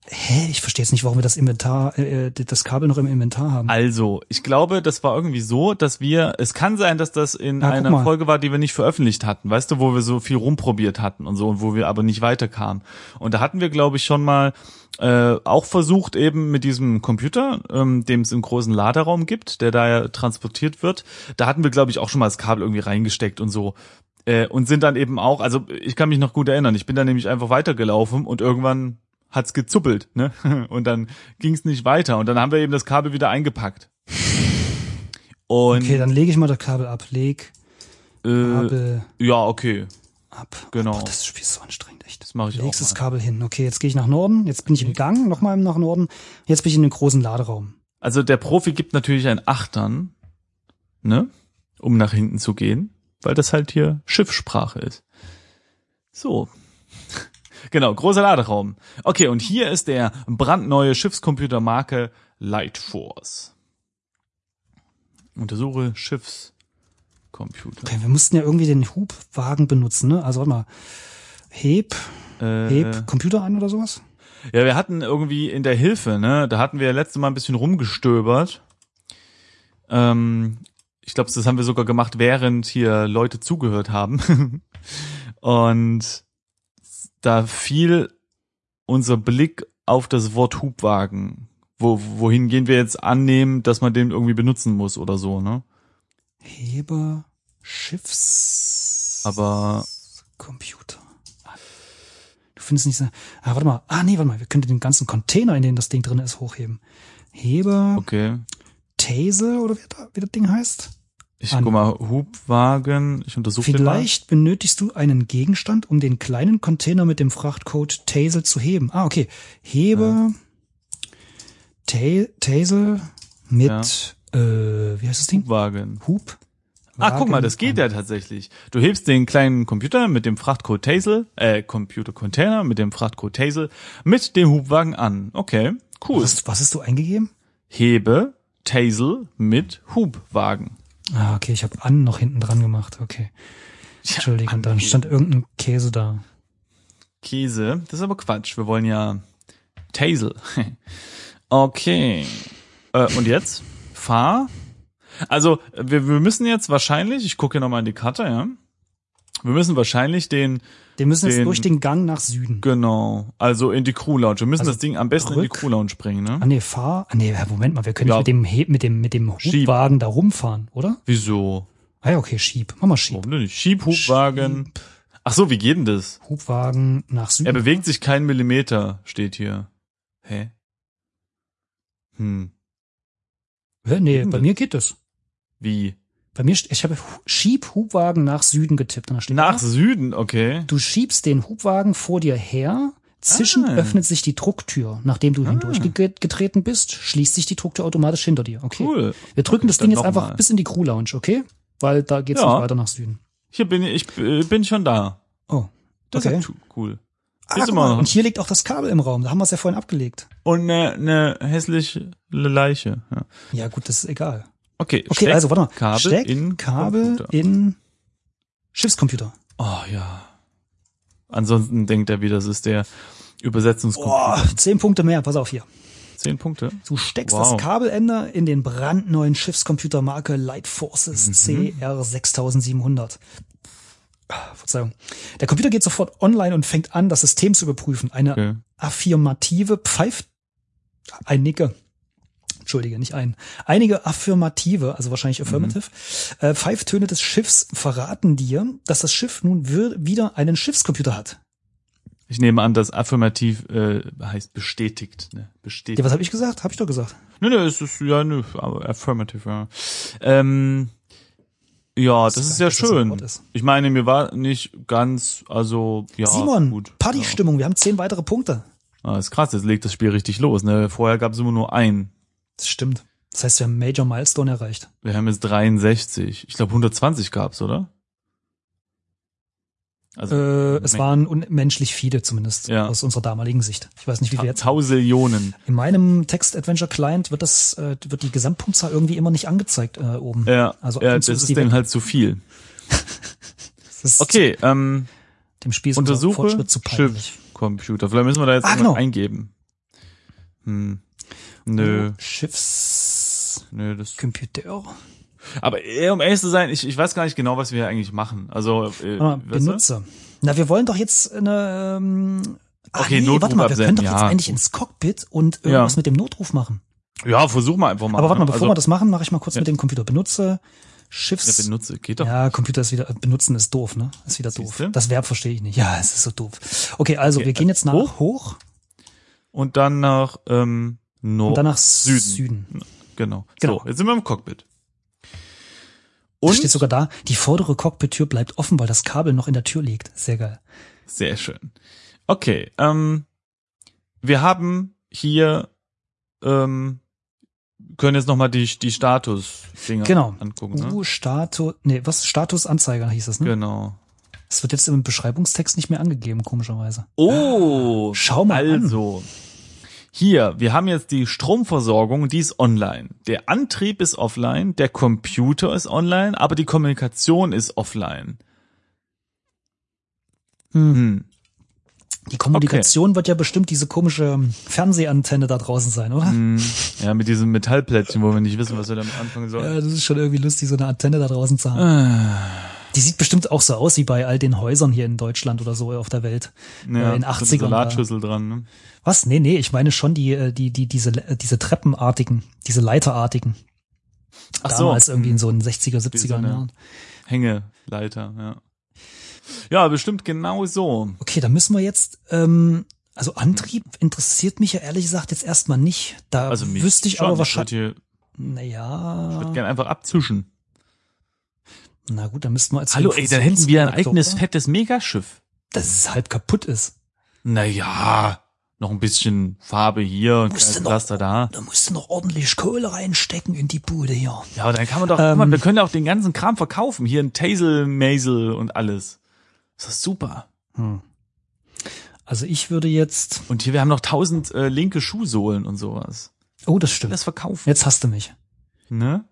Hä? Ich verstehe jetzt nicht, warum wir das Inventar, äh, das Kabel noch im Inventar haben. Also, ich glaube, das war irgendwie so, dass wir, es kann sein, dass das in guck einer. Folge war, die wir nicht veröffentlicht hatten, weißt du, wo wir so viel rumprobiert hatten und so und wo wir aber nicht weiterkamen. Und da hatten wir, glaube ich, schon mal äh, auch versucht, eben mit diesem Computer, ähm, dem es im großen Laderaum gibt, der da ja transportiert wird, da hatten wir, glaube ich, auch schon mal das Kabel irgendwie reingesteckt und so. Äh, und sind dann eben auch, also ich kann mich noch gut erinnern, ich bin dann nämlich einfach weitergelaufen und irgendwann hat's gezuppelt, ne? (laughs) Und dann ging's nicht weiter und dann haben wir eben das Kabel wieder eingepackt. Und Okay, dann lege ich mal das Kabel ab. Leg äh, Kabel ja, okay, ab. genau. Boah, das Spiel ist so anstrengend, echt. Das mache ich Legst auch das mal. Kabel hin. Okay, jetzt gehe ich nach Norden. Jetzt bin ich im Gang, nochmal nach Norden. Jetzt bin ich in den großen Laderaum. Also der Profi gibt natürlich ein Achtern, ne, um nach hinten zu gehen, weil das halt hier Schiffssprache ist. So. Genau, großer Laderaum. Okay, und hier ist der brandneue Schiffscomputermarke Lightforce. Untersuche Schiffscomputer. Okay, wir mussten ja irgendwie den Hubwagen benutzen, ne? Also warte mal. Heb, Äh, heb Computer an oder sowas? Ja, wir hatten irgendwie in der Hilfe, ne, da hatten wir letzte Mal ein bisschen rumgestöbert. Ähm, ich glaube, das haben wir sogar gemacht, während hier Leute zugehört haben. (laughs) Und da fiel unser Blick auf das Wort Hubwagen. Wo, wohin gehen wir jetzt annehmen, dass man den irgendwie benutzen muss oder so, ne? Heber, Schiffs. Aber Computer. Du findest nicht so. Ah, warte mal. Ah, nee, warte mal. Wir könnten den ganzen Container, in dem das Ding drin ist, hochheben. Heber, okay. Tase oder wie, wie das Ding heißt? Ich An- guck mal, Hubwagen, ich untersuche den mal. Vielleicht benötigst du einen Gegenstand, um den kleinen Container mit dem Frachtcode Tasel zu heben. Ah, okay. Hebe Ta Tasel mit äh, wie heißt das Ding? Hubwagen. Hub. Ah, guck mal, das geht an. ja tatsächlich. Du hebst den kleinen Computer mit dem Frachtcode Tasel, äh, Computer Container mit dem Frachtcode Tasel mit dem Hubwagen an. Okay, cool. Was, was hast du eingegeben? Hebe Tasel mit Hubwagen. Ah, okay, ich habe an noch hinten dran gemacht. Okay. Entschuldigung, dann angeben. stand irgendein Käse da. Käse, das ist aber Quatsch. Wir wollen ja Tasel. (laughs) okay. Äh, und jetzt? Fahr. Also, wir, wir müssen jetzt wahrscheinlich, ich gucke hier nochmal in die Karte, ja. Wir müssen wahrscheinlich den, Wir müssen jetzt Den- durch den Gang nach Süden. genau, also in die Crew Lounge. Wir müssen Also das Ding am besten in die rück- Crew Lounge bringen, ne? Ah nee, fahr. Ah nee, Moment mal, wir können Ja. nicht mit dem He mit dem mit dem Schieb. Hubwagen da rumfahren, oder? Wieso? Ah ja, okay, schieb. Mach mal schieb. Warum denn nicht? Schiebhubwagen. Schieb. Ach so, wie geht denn das? Hubwagen nach Süden. Er bewegt sich keinen Millimeter, steht hier. Hä? Hm, Hä, nee, bei das? mir geht das. wie? Bei mir, ich habe Hu- Schieb Hubwagen nach Süden getippt. Und da steht Nach da, Süden, okay. du schiebst den Hubwagen vor dir her. Zwischen Ah. öffnet sich die Drucktür. Nachdem du hindurchgetreten bist, schließt sich die Drucktür automatisch hinter dir. Okay. Cool. Wir drücken das dann Ding jetzt einfach mal. bis in die Crew Lounge, okay? Weil da geht's Ja. nicht weiter nach Süden. Hier bin ich, ich äh, bin schon da. Oh. Das Okay. ist cool. Ah, mal, und hier liegt auch das Kabel im Raum. Da haben wir es ja vorhin abgelegt. Und eine, eine hässliche Leiche. Ja. Ja, gut, das ist egal. Okay, Okay, also warte mal. Kabel Steck in Kabel Computer. in Schiffscomputer. Oh ja. Ansonsten denkt er wieder, das ist der Oh, Übersetzungscomputer. zehn Punkte mehr. Pass auf hier. Zehn Punkte. Du steckst Wow. das Kabelende in den brandneuen Schiffscomputermarke Light Forces Mhm. CR6700. Ah, Verzeihung. Der Computer geht sofort online und fängt an, das System zu überprüfen. Eine Okay. affirmative Pfeif... Ein Nicke. Entschuldige, nicht ein. Einige affirmative, also wahrscheinlich affirmative, Mhm. äh, Pfeiftöne des Schiffs verraten dir, dass das Schiff nun wieder einen Schiffscomputer hat. Ich nehme an, dass affirmativ äh, heißt bestätigt. Ne? Bestätigt. Ja, was habe ich gesagt? Habe ich doch gesagt. Nö, nö, es ist ja nö, aber affirmative, ja. Ähm, ja, das ist ist ja das schön. Ist. Ich meine, mir war nicht ganz, also ja, Simon, gut. Partystimmung, wir haben zehn weitere Punkte. Ja. Ah, ist krass, jetzt legt das Spiel richtig los. Ne? Vorher gab es immer nur einen. Das stimmt. Das heißt, wir haben Major Milestone erreicht. Wir haben jetzt 63. Ich glaube 120 gab's, oder? Also Äh, es waren unmenschlich viele zumindest Ja. aus unserer damaligen Sicht. Ich weiß nicht, wie wir jetzt. Tausillionen. In meinem Text-Adventure-Client wird das, äh, wird die Gesamtpunktzahl irgendwie immer nicht angezeigt äh, oben. Ja, Also ja das ist denen halt zu viel. (laughs) Okay, ähm, Dem Spiel ist untersuche Fortschritt zu peinlich. Schiffcomputer. Vielleicht müssen wir da jetzt Ah, genau. eingeben. Hm. Nö, Schiffscomputer. nö, das. Aber eher, um ehrlich zu sein, ich, ich weiß gar nicht genau, was wir hier eigentlich machen. Also, äh, Ah, du? Benutzer. Na, wir wollen doch jetzt eine. Ähm, ah, Okay, nee, Notruf warte mal, wir können doch absenden, jetzt ja. eigentlich ins Cockpit und irgendwas Ja. mit dem Notruf machen. Ja, versuch mal einfach mal. Aber warte mal, bevor also, wir das machen, mache ich mal kurz Ja. mit dem Computer. Benutze Ja, Schiffs. benutze, geht doch. Ja, Computer ist wieder, benutzen ist doof, ne? Ist wieder doof. Siehste? Das Verb verstehe ich nicht. Ja, es ist so doof. Okay, also Okay, wir gehen jetzt nach hoch? hoch, Und dann nach ähm, Nord und dann nach Süden. Süden. Genau. Genau. So, jetzt sind wir im Cockpit. Und Und steht sogar da, die vordere Cockpit-Tür bleibt offen, weil das Kabel noch in der Tür liegt. Sehr geil. sehr schön. Okay, ähm, wir haben hier ähm, können jetzt noch mal die die Status Dinger Genau. angucken, ne? U Status, nee, was Statusanzeiger hieß das, ne? Genau. Es wird jetzt im Beschreibungstext nicht mehr angegeben, komischerweise. Oh, Schau mal an. Hier, wir haben jetzt die Stromversorgung, die ist online. Der Antrieb ist offline, der Computer ist online, aber die Kommunikation ist offline. Hm. Die Kommunikation wird ja bestimmt diese komische Fernsehantenne da draußen sein, oder? Hm. Ja, mit diesem Metallplättchen, wo wir nicht wissen, was wir damit anfangen sollen. Ja, das ist schon irgendwie lustig, so eine Antenne da draußen zu haben. Die sieht bestimmt auch so aus wie bei all den Häusern hier in Deutschland oder so auf der Welt. Ja, äh, in so eine 80ern. da. Salatschüssel dran, ne? Was? Nee, nee, ich meine schon die, äh, die, die, diese, äh, diese Treppenartigen, diese Leiterartigen. Ach so. Damals irgendwie in so den 60er, Wie so 70er eine- Jahren. Hängeleiter, ja. Ja, bestimmt genau so. Okay, da müssen wir jetzt, ähm, also Antrieb interessiert mich ja ehrlich gesagt jetzt erstmal nicht. Da Also wüsste ich schon. aber Ich wahrscheinlich, naja, ich würde gerne einfach abzischen. Na gut, dann müssten wir jetzt. Hallo, ey, dann hätten wir ein eigenes fettes Megaschiff. Dass es halb kaputt ist. Naja, noch ein bisschen Farbe hier und Pflaster da. Da musst du noch ordentlich Kohle reinstecken in die Bude hier. Ja, aber dann kann man doch, Ähm, mal, wir können auch den ganzen Kram verkaufen. Hier ein Taser, Maisel und alles. Das ist super. Hm. Also ich würde jetzt. Und hier, wir haben noch tausend äh, linke Schuhsohlen und sowas. Oh, das stimmt. Das verkaufen. Jetzt hast du mich. Ne?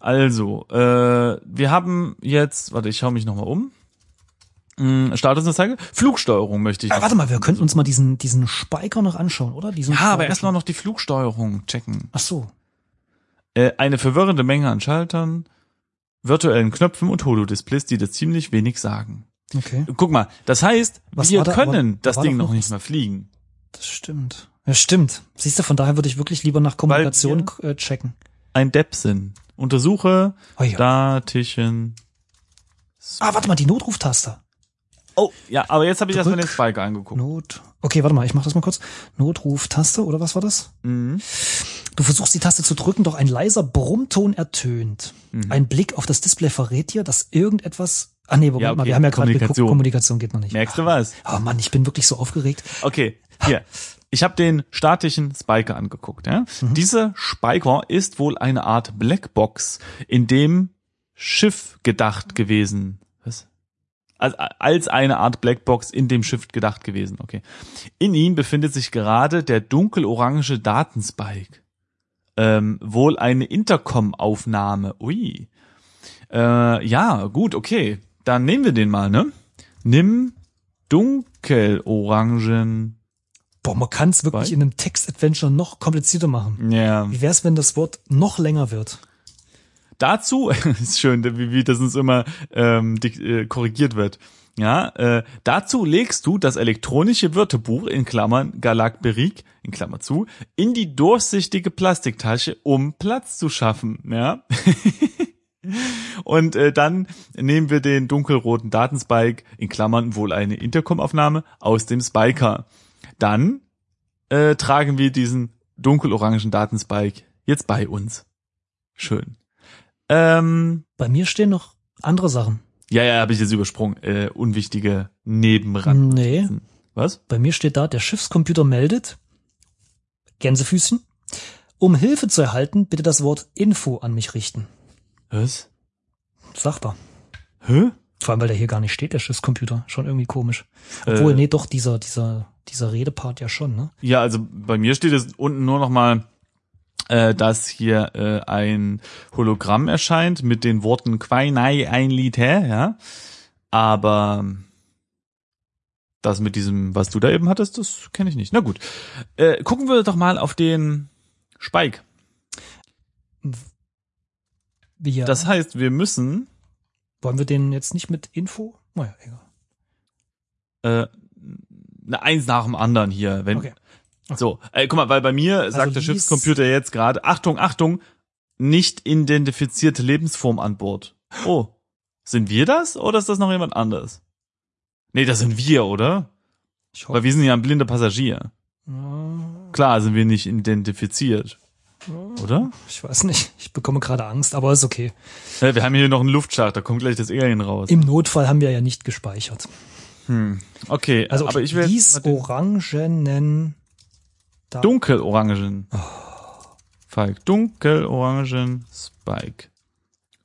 Also, äh, wir haben jetzt, warte, ich schaue mich nochmal um. Hm, Statusanzeige. Flugsteuerung möchte ich. Ah, noch- warte mal, wir könnten uns mal diesen diesen Spiker noch anschauen, oder? Diesen ja, aber erstmal noch die Flugsteuerung checken. Ach so. Äh, eine verwirrende Menge an Schaltern, virtuellen Knöpfen und Holodisplays, die dir ziemlich wenig sagen. Okay. Guck mal, das heißt, Was wir da- können war- das Ding noch nicht was- mal fliegen. Das stimmt. Ja, stimmt. Siehst du, von daher würde ich wirklich lieber nach Kommunikation äh, checken. Ein Depsin. Untersuche ja. Datischen. Ah, warte mal, die Notruftaste. Oh, ja, aber jetzt habe ich erstmal den. Spiker angeguckt. Not. Okay, warte mal, ich mach das mal kurz. Notruftaste oder was war das? Mhm. Du versuchst die Taste zu drücken, doch ein leiser Brummton ertönt. Mhm. Ein Blick auf das Display verrät dir, dass irgendetwas. Ah nee, Moment Ja, okay. mal, wir haben ja gerade Kommunikation. geguckt, Kommunikation geht noch nicht. Merkst du was? Oh Mann, ich bin wirklich so aufgeregt. Okay, hier. Ich habe den statischen Spiker angeguckt. Ja? Mhm. Dieser Spiker ist wohl eine Art Blackbox, in dem Schiff gedacht gewesen. Was? Als, als eine Art Blackbox in dem Schiff gedacht gewesen. Okay. In ihm befindet sich gerade der dunkelorange Datenspike. Ähm, wohl eine Intercom-Aufnahme. Ui. Äh, ja, gut, okay. Dann nehmen wir den mal, ne? Nimm dunkelorangen. Boah, man kann es wirklich Weil- in einem Text-Adventure noch komplizierter machen. Ja. Wie wär's, wenn das Wort noch länger wird? Dazu (laughs) ist schön, wie, wie das uns immer ähm, dik- äh, korrigiert wird. Ja, äh, dazu legst du das elektronische Wörterbuch in Klammern Galakberik in Klammer zu in die durchsichtige Plastiktasche, um Platz zu schaffen. Ja. (laughs) Und äh, dann nehmen wir den dunkelroten Datenspike in Klammern wohl eine Intercom-Aufnahme aus dem Spiker. Dann äh, tragen wir diesen dunkelorangen Datenspike jetzt bei uns. Schön. Ähm, Bei mir stehen noch andere Sachen. ja, ja, habe ich jetzt übersprungen. Äh, unwichtige Nebenrand. Nee, Was? bei mir steht da, der Schiffscomputer meldet, Gänsefüßchen, um Hilfe zu erhalten, bitte das Wort Info an mich richten. Was? Sagbar. Hä? Vor allem, weil der hier gar nicht steht, der Schiffscomputer. Schon irgendwie komisch. Obwohl, Äh. nee, doch, dieser, dieser, dieser Redepart ja schon, ne? Ja, also bei mir steht es unten nur noch mal, äh, dass hier äh, ein Hologramm erscheint mit den Worten Quainai ein Liter, ja. Aber das mit diesem, was du da eben hattest, das kenne ich nicht. Na gut. Äh, gucken wir doch mal auf den Spike. Ja. Das heißt, wir müssen Wollen wir den jetzt nicht mit Info? Naja, egal. äh, Eins nach dem anderen hier. Wenn, Okay. So, äh, guck mal, weil bei mir sagt der Schiffscomputer jetzt gerade, Achtung, Achtung, nicht identifizierte Lebensform an Bord. Oh, sind wir das oder ist das noch jemand anders? Nee, das sind wir, oder? Ich Weil hoffe. wir sind ja ein blinder Passagier. Ja, Klar sind wir nicht identifiziert, oder? Ich weiß nicht. Ich bekomme gerade Angst, aber ist okay. Äh, wir haben hier noch einen Luftschacht, da kommt gleich das Alien raus. Im Notfall haben wir ja nicht gespeichert. Hm. Okay, Also, aber ich will dies orangenen da dunkelorangen. Falk, dunkelorangen Spike.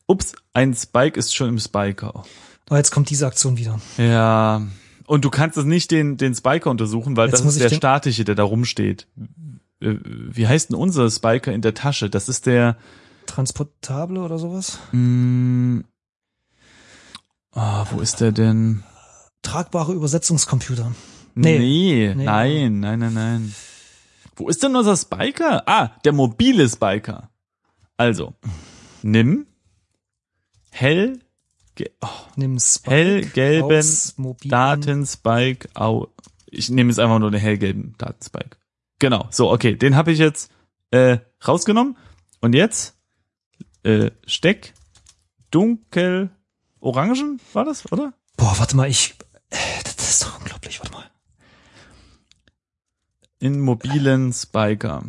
Ups, ein Spike ist schon im Spiker. Oh, jetzt kommt diese Aktion wieder. Ja. Und du kannst es nicht den, den Spiker untersuchen, weil Jetzt das ist der statische, der da rumsteht. Äh, Wie heißt denn unser Spiker in der Tasche? Das ist der, Transportable oder sowas? mh, ah, wo ist der denn? Tragbare Übersetzungscomputer. Nee. Nee, Nee. nein, nein, nein, nein. Wo ist denn unser Spiker? Ah, der mobile Spiker. Also, nimm hell, oh, Nimm Spike hellgelben Datenspike au. Ich nehme jetzt einfach nur den hellgelben Datenspike. Genau, so, okay, den habe ich jetzt äh, rausgenommen. Und jetzt äh, Steck dunkel orangen, war das, oder? Boah, warte mal, ich. Das ist doch unglaublich, warte mal. In mobilen Spiker.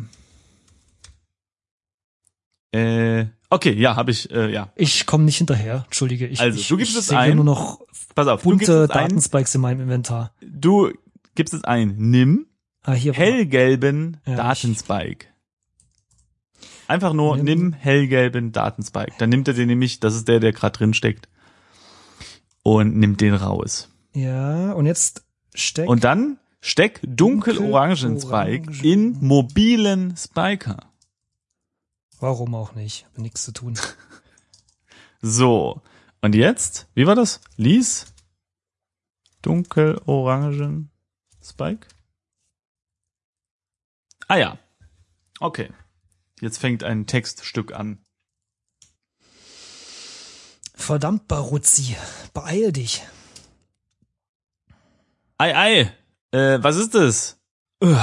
Äh, okay, ja, habe ich, äh, ja. Ich komme nicht hinterher, entschuldige. Ich, Also, ich, du gibst ich es sehe ein. nur noch Pass auf, du gibst bunte es ein. Datenspikes in meinem Inventar. Du gibst es ein. Nimm Ah, hier. hellgelben Ja, Datenspike. Einfach nur Nimm- nimm, hellgelben Datenspike. Dann nimmt er den nämlich, das ist der, der gerade drin steckt. Und nimmt den raus. Ja, und jetzt steck. Und dann steck dunkelorangen Spike Dunkelorangen. in mobilen Spiker. Warum auch nicht? Hat nichts zu tun. (laughs) So. Und jetzt, wie war das? Lies dunkelorangen Spike. Ah ja. Okay. Jetzt fängt ein Textstück an. Verdammt, Baruzzi. Beeil dich. Ei, ei. Äh, was ist es? Ugh.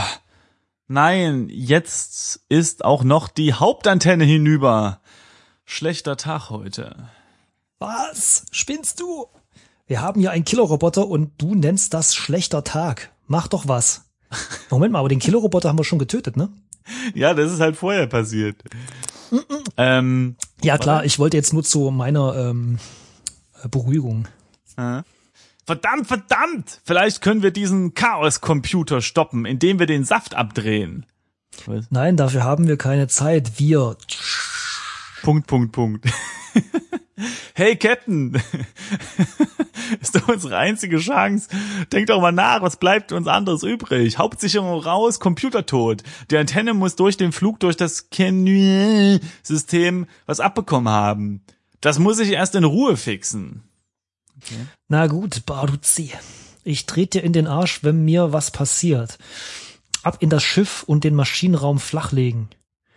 Nein, jetzt ist auch noch die Hauptantenne hinüber. Schlechter Tag heute. Was? Spinnst du? Wir haben hier einen Killerroboter und du nennst das schlechter Tag. Mach doch was. Moment mal, aber den Killerroboter haben wir schon getötet, ne? Ja, das ist halt vorher passiert. ähm, Ja, klar, ich wollte jetzt nur zu meiner ähm, äh, Beruhigung. äh. Verdammt, verdammt! Vielleicht können wir diesen Chaos-Computer stoppen, indem wir den Saft abdrehen. Was? Nein, dafür haben wir keine Zeit. Wir. Punkt, Punkt, Punkt. (laughs) hey, Captain! (laughs) ist doch unsere einzige Chance. Denk doch mal nach, was bleibt uns anderes übrig? Hauptsicherung raus, Computer tot. Die Antenne muss durch den Flug durch das System was abbekommen haben. Das muss ich erst in Ruhe fixen. Na gut, Baruzzi. Ich trete dir in den Arsch, wenn mir was passiert. Ab in das Schiff und den Maschinenraum flachlegen.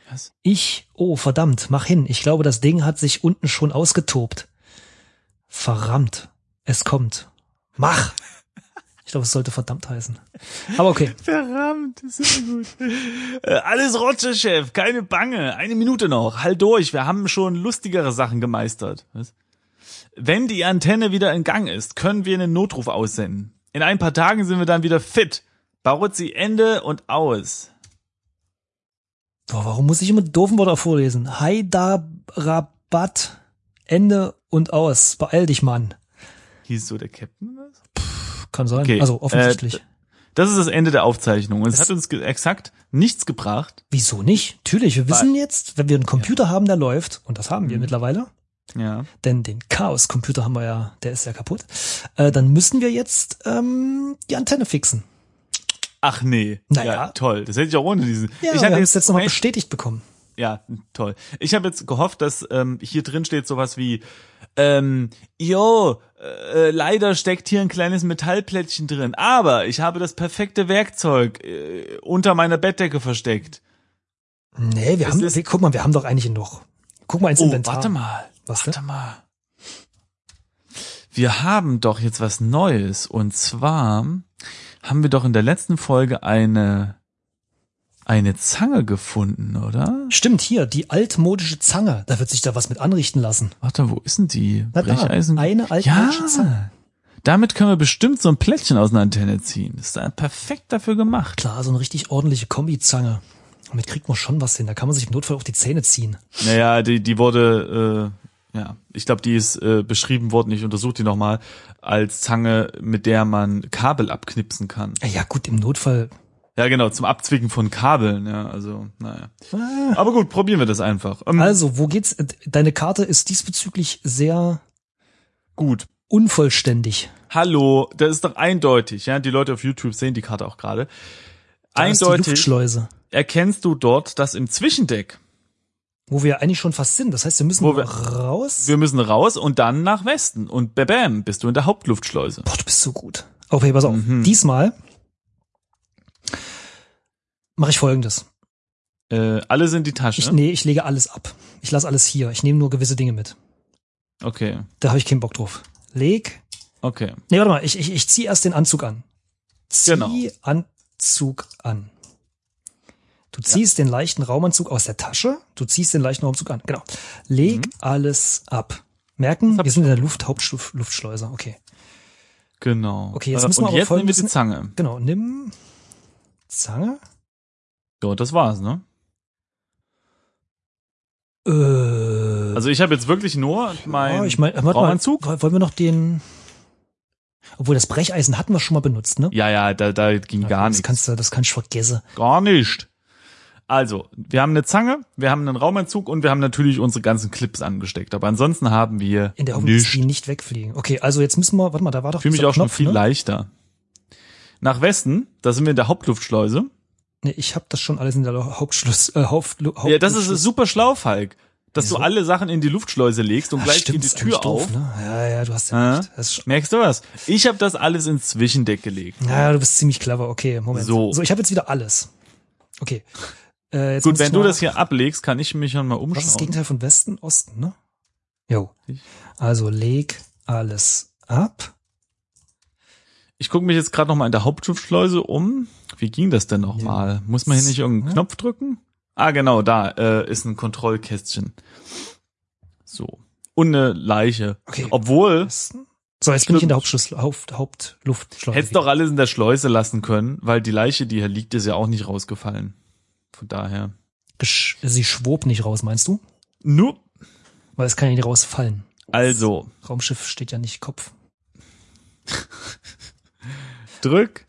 Was? Ich, oh verdammt, mach hin. Ich glaube, das Ding hat sich unten schon ausgetobt. Verrammt. Es kommt. Mach! Ich glaube, es sollte verdammt heißen. Aber okay. (laughs) Verdammt, sehr gut. Äh, alles Rotsche, Chef, keine Bange. Eine Minute noch. Halt durch, wir haben schon lustigere Sachen gemeistert. Was? Wenn die Antenne wieder in Gang ist, können wir einen Notruf aussenden. In ein paar Tagen sind wir dann wieder fit. Baruzzi, Ende und aus. Boah, warum muss ich immer doofen Wörter vorlesen? Haida Rabatt, Ende und aus. Beeil dich, Mann. Hieß so der Captain was? Kann sein. Okay, Also offensichtlich. äh, Das ist das Ende der Aufzeichnung. Und es hat uns exakt nichts gebracht. Wieso nicht? Natürlich, wir wissen jetzt, wenn wir einen Computer haben, der läuft, und das haben wir mittlerweile, Ja. denn den Chaos-Computer haben wir ja, der ist ja kaputt, äh, dann müssen wir jetzt ähm, die Antenne fixen. Ach nee. Naja. Ja, toll. Das hätte ich auch ohne diesen. Ja, ich haben es jetzt nochmal bestätigt bekommen. Ja, toll. Ich habe jetzt gehofft, dass ähm, hier drin steht sowas wie, ähm, jo, äh, leider steckt hier ein kleines Metallplättchen drin, aber ich habe das perfekte Werkzeug äh, unter meiner Bettdecke versteckt. Nee, wir Es haben, ist- guck mal, wir haben doch eigentlich noch. Guck mal ins Oh, Inventar. warte mal. Was warte mal. Wir haben doch jetzt was Neues und zwar haben wir doch in der letzten Folge eine eine Zange gefunden, oder? Stimmt, hier, die altmodische Zange. Da wird sich da was mit anrichten lassen. Warte, wo ist denn die? Na da, Brecheisen? eine altmodische Zange. Damit können wir bestimmt so ein Plättchen aus einer Antenne ziehen. Das ist da perfekt dafür gemacht. Klar, so eine richtig ordentliche Kombizange. Damit kriegt man schon was hin. Da kann man sich im Notfall auf die Zähne ziehen. Naja, die, die wurde, äh, ja, ich glaube, die ist äh, beschrieben worden, ich untersuche die nochmal, als Zange, mit der man Kabel abknipsen kann. Ja, Ja gut, im Notfall. Ja, genau, zum Abzwicken von Kabeln, ja, also, naja. Aber gut, probieren wir das einfach. Ähm, Also, wo geht's? Deine Karte ist diesbezüglich sehr gut. unvollständig. Hallo, das ist doch eindeutig, ja, die Leute auf YouTube sehen die Karte auch gerade. Da ist die Eindeutig Luftschleuse, erkennst du dort, dass im Zwischendeck wo wir eigentlich schon fast sind. Das heißt, wir müssen wir- raus. Wir müssen raus und dann nach Westen. Und bam, bist du in der Hauptluftschleuse. Boah, du bist so gut. Okay, pass auf. Mhm. Diesmal mache ich folgendes. Äh, alles in die Tasche. Ich, nee, ich lege alles ab. Ich lasse alles hier. Ich nehme nur gewisse Dinge mit. Okay, Da habe ich keinen Bock drauf. Leg. okay. Nee, warte mal. Ich, ich, ich zieh erst den Anzug an. Zieh Genau. Anzug an. Du ziehst den leichten Raumanzug aus der Tasche. Du ziehst den leichten Raumanzug an. Genau. Leg alles ab. Merken, wir sind in der Luft, Hauptluftschleuse. Okay. Genau. Okay, jetzt Äh, müssen wir und aber jetzt nehmen wir die Zange. Genau. Nimm Zange. So, das war's, ne? Äh, Also ich habe jetzt wirklich nur mein oh, ich mein, warte mal, Raumanzug. wollen wir noch den, obwohl das Brecheisen hatten wir schon mal benutzt, ne? Ja, ja, da, da ging gar das nichts. kannst du, das kannst du vergessen. Gar nicht. Also, wir haben eine Zange, wir haben einen Raumanzug und wir haben natürlich unsere ganzen Clips angesteckt. Aber ansonsten haben wir In der Hoffnung, dass die nicht wegfliegen. Okay, also jetzt müssen wir, warte mal, da war doch fühle mich auch schon Knopf, viel ne? leichter. Nach Westen, da sind wir in der Hauptluftschleuse. Nee, ich habe das schon alles in der Hauptschluss, äh, Haupt, Haupt, Ja, das ist super schlau, Falk. Dass Wieso? du alle Sachen in die Luftschleuse legst und Ach, gleich stimmt, geht die Tür doof, auf. Ne? Ja, ja, du hast ja Hä? recht. Merkst du was? Ich habe das alles ins Zwischendeck gelegt. ja, du bist ziemlich clever. Okay, Moment. So. So, ich habe jetzt wieder alles. Okay. Äh, jetzt Gut, wenn du das hier ablegst, kann ich mich schon mal Was umschauen. ist das Gegenteil von Westen, Osten, ne? Jo. Also leg alles ab. Ich gucke mich jetzt gerade noch mal in der Hauptluftschleuse um. Wie ging das denn noch Ja. mal? Muss man hier nicht irgendeinen Ja. Knopf drücken? Ah, genau, da äh, ist ein Kontrollkästchen. So. Und eine Leiche. Okay. Obwohl. So, jetzt bin ich in der Hauptschluss, Haupt, Hauptluftschleuse. hättest doch alles in der Schleuse lassen können, weil die Leiche, die hier liegt, ist ja auch nicht rausgefallen. Von daher. Sie schwob nicht raus, meinst du? Nur, Weil es kann ja nicht rausfallen. also, Raumschiff steht ja nicht Kopf. (laughs) drück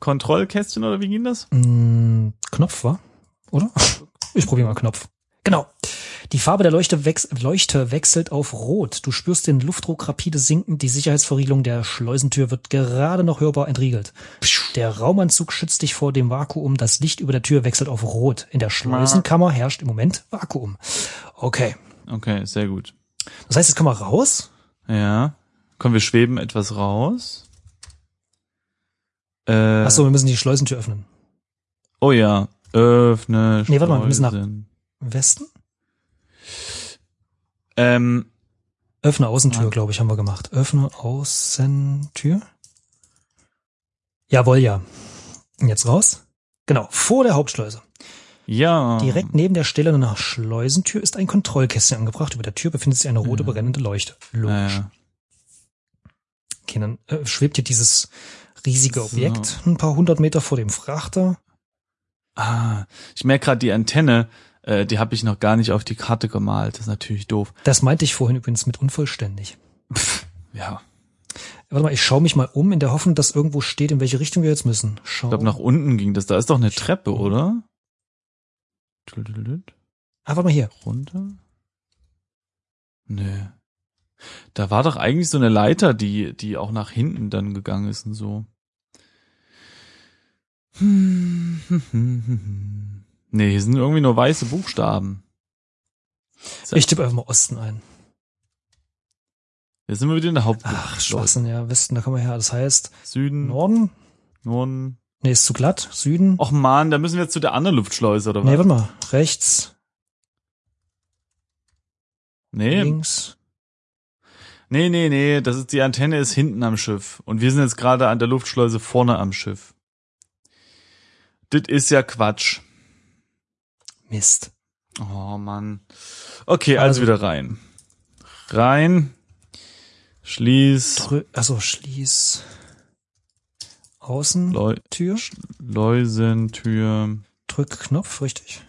Kontrollkästchen oder wie ging das? Mm, Knopf war, oder? Ich probiere mal Knopf. Genau. Die Farbe der Leuchte, wex Leuchte wechselt auf Rot. Du spürst den Luftdruck rapide sinken. Die Sicherheitsverriegelung der Schleusentür wird gerade noch hörbar entriegelt. Der Raumanzug schützt dich vor dem Vakuum. Das Licht über der Tür wechselt auf Rot. In der Schleusenkammer herrscht im Moment Vakuum. Okay. Okay, sehr gut. Das heißt, jetzt kann man raus. Ja. Komm, wir schweben etwas raus. Äh, Ach so, wir müssen die Schleusentür öffnen. Oh ja. Öffne. Nee, warte mal, wir müssen nach-. Westen? Ähm, Öffne Außentür, Ah. glaube ich, haben wir gemacht. Öffne Außentür. Jawohl, ja. Und jetzt raus. Genau, vor der Hauptschleuse. ja. Direkt neben der Stelle nach Schleusentür ist ein Kontrollkästchen angebracht. Über der Tür befindet sich eine rote Ja. brennende Leuchte. Logisch. ja. Okay, dann äh, schwebt hier dieses riesige So. Objekt ein paar hundert Meter vor dem Frachter. Ah, ich merke gerade die Antenne, äh, die habe ich noch gar nicht auf die Karte gemalt. Das ist natürlich doof. Das meinte ich vorhin übrigens mit unvollständig. Ja. Warte mal, ich schaue mich mal um in der Hoffnung, dass irgendwo steht, in welche Richtung wir jetzt müssen. Schau. Ich glaube, nach unten ging das. Da ist doch eine Treppe, oder? ah, warte mal hier. Runter. Nö. Da war doch eigentlich so eine Leiter, die, die auch nach hinten dann gegangen ist und so. Nee, hier sind irgendwie nur weiße Buchstaben. Ich tippe einfach mal Osten ein. Jetzt sind wir wieder in der Haupt. Ach, Schwachsinn, ja, Westen, da kommen wir her. Das heißt, Süden, Norden? Norden. Nee, ist zu glatt. Süden? Och man, da müssen wir jetzt zu der anderen Luftschleuse, oder was? nee, warte mal. Rechts, nee, links. nee, nee, nee, das ist, die Antenne ist hinten am Schiff. Und wir sind jetzt gerade an der Luftschleuse vorne am Schiff. Das ist ja Quatsch. Mist. Oh Mann. Okay, also, Also- wieder rein. Rein. Schließ. Drü also schließ. Außen. Tür. Läusentür. Drück Knopf, richtig.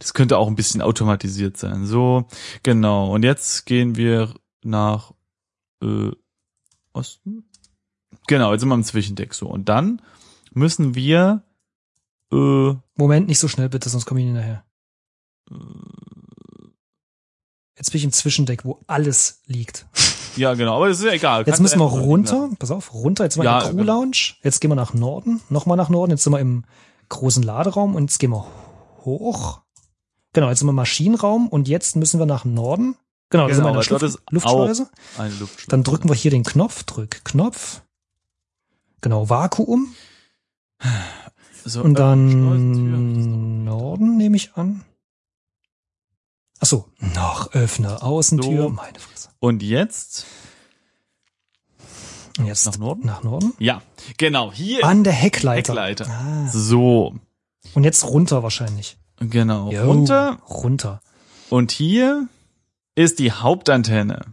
Das könnte auch ein bisschen automatisiert sein. So, genau. Und jetzt gehen wir nach äh, Osten. Genau, jetzt sind wir im Zwischendeck so. Und dann müssen wir äh, Moment, nicht so schnell bitte, sonst komme ich nicht nachher. Jetzt bin ich im Zwischendeck, wo alles liegt. (laughs) ja genau, aber das ist ja egal. Jetzt Kannst müssen wir runter. Pass auf, runter. Jetzt sind wir Ja, in der Crew genau. Lounge. Jetzt gehen wir nach Norden. Nochmal nach Norden. Jetzt sind wir im großen Laderaum und jetzt gehen wir hoch. Genau, jetzt sind wir im Maschinenraum und jetzt müssen wir nach Norden. Genau, da sind wir in Genau, Luft ist Luftschleuse. Eine Luftschleuse. Dann drücken wir hier den Knopf, drück Knopf. Genau, Vakuum. So, Und äh, dann Norden nehme ich an. Ach so, noch Öffner, Außentür, So. meine Fresse. Und jetzt Und jetzt Nach Norden? Nach Norden. Ja, genau, hier An der Heckleiter. Heckleiter. Ah. So, Und jetzt runter wahrscheinlich. genau, Jo, runter. Runter. Und hier ist die Hauptantenne.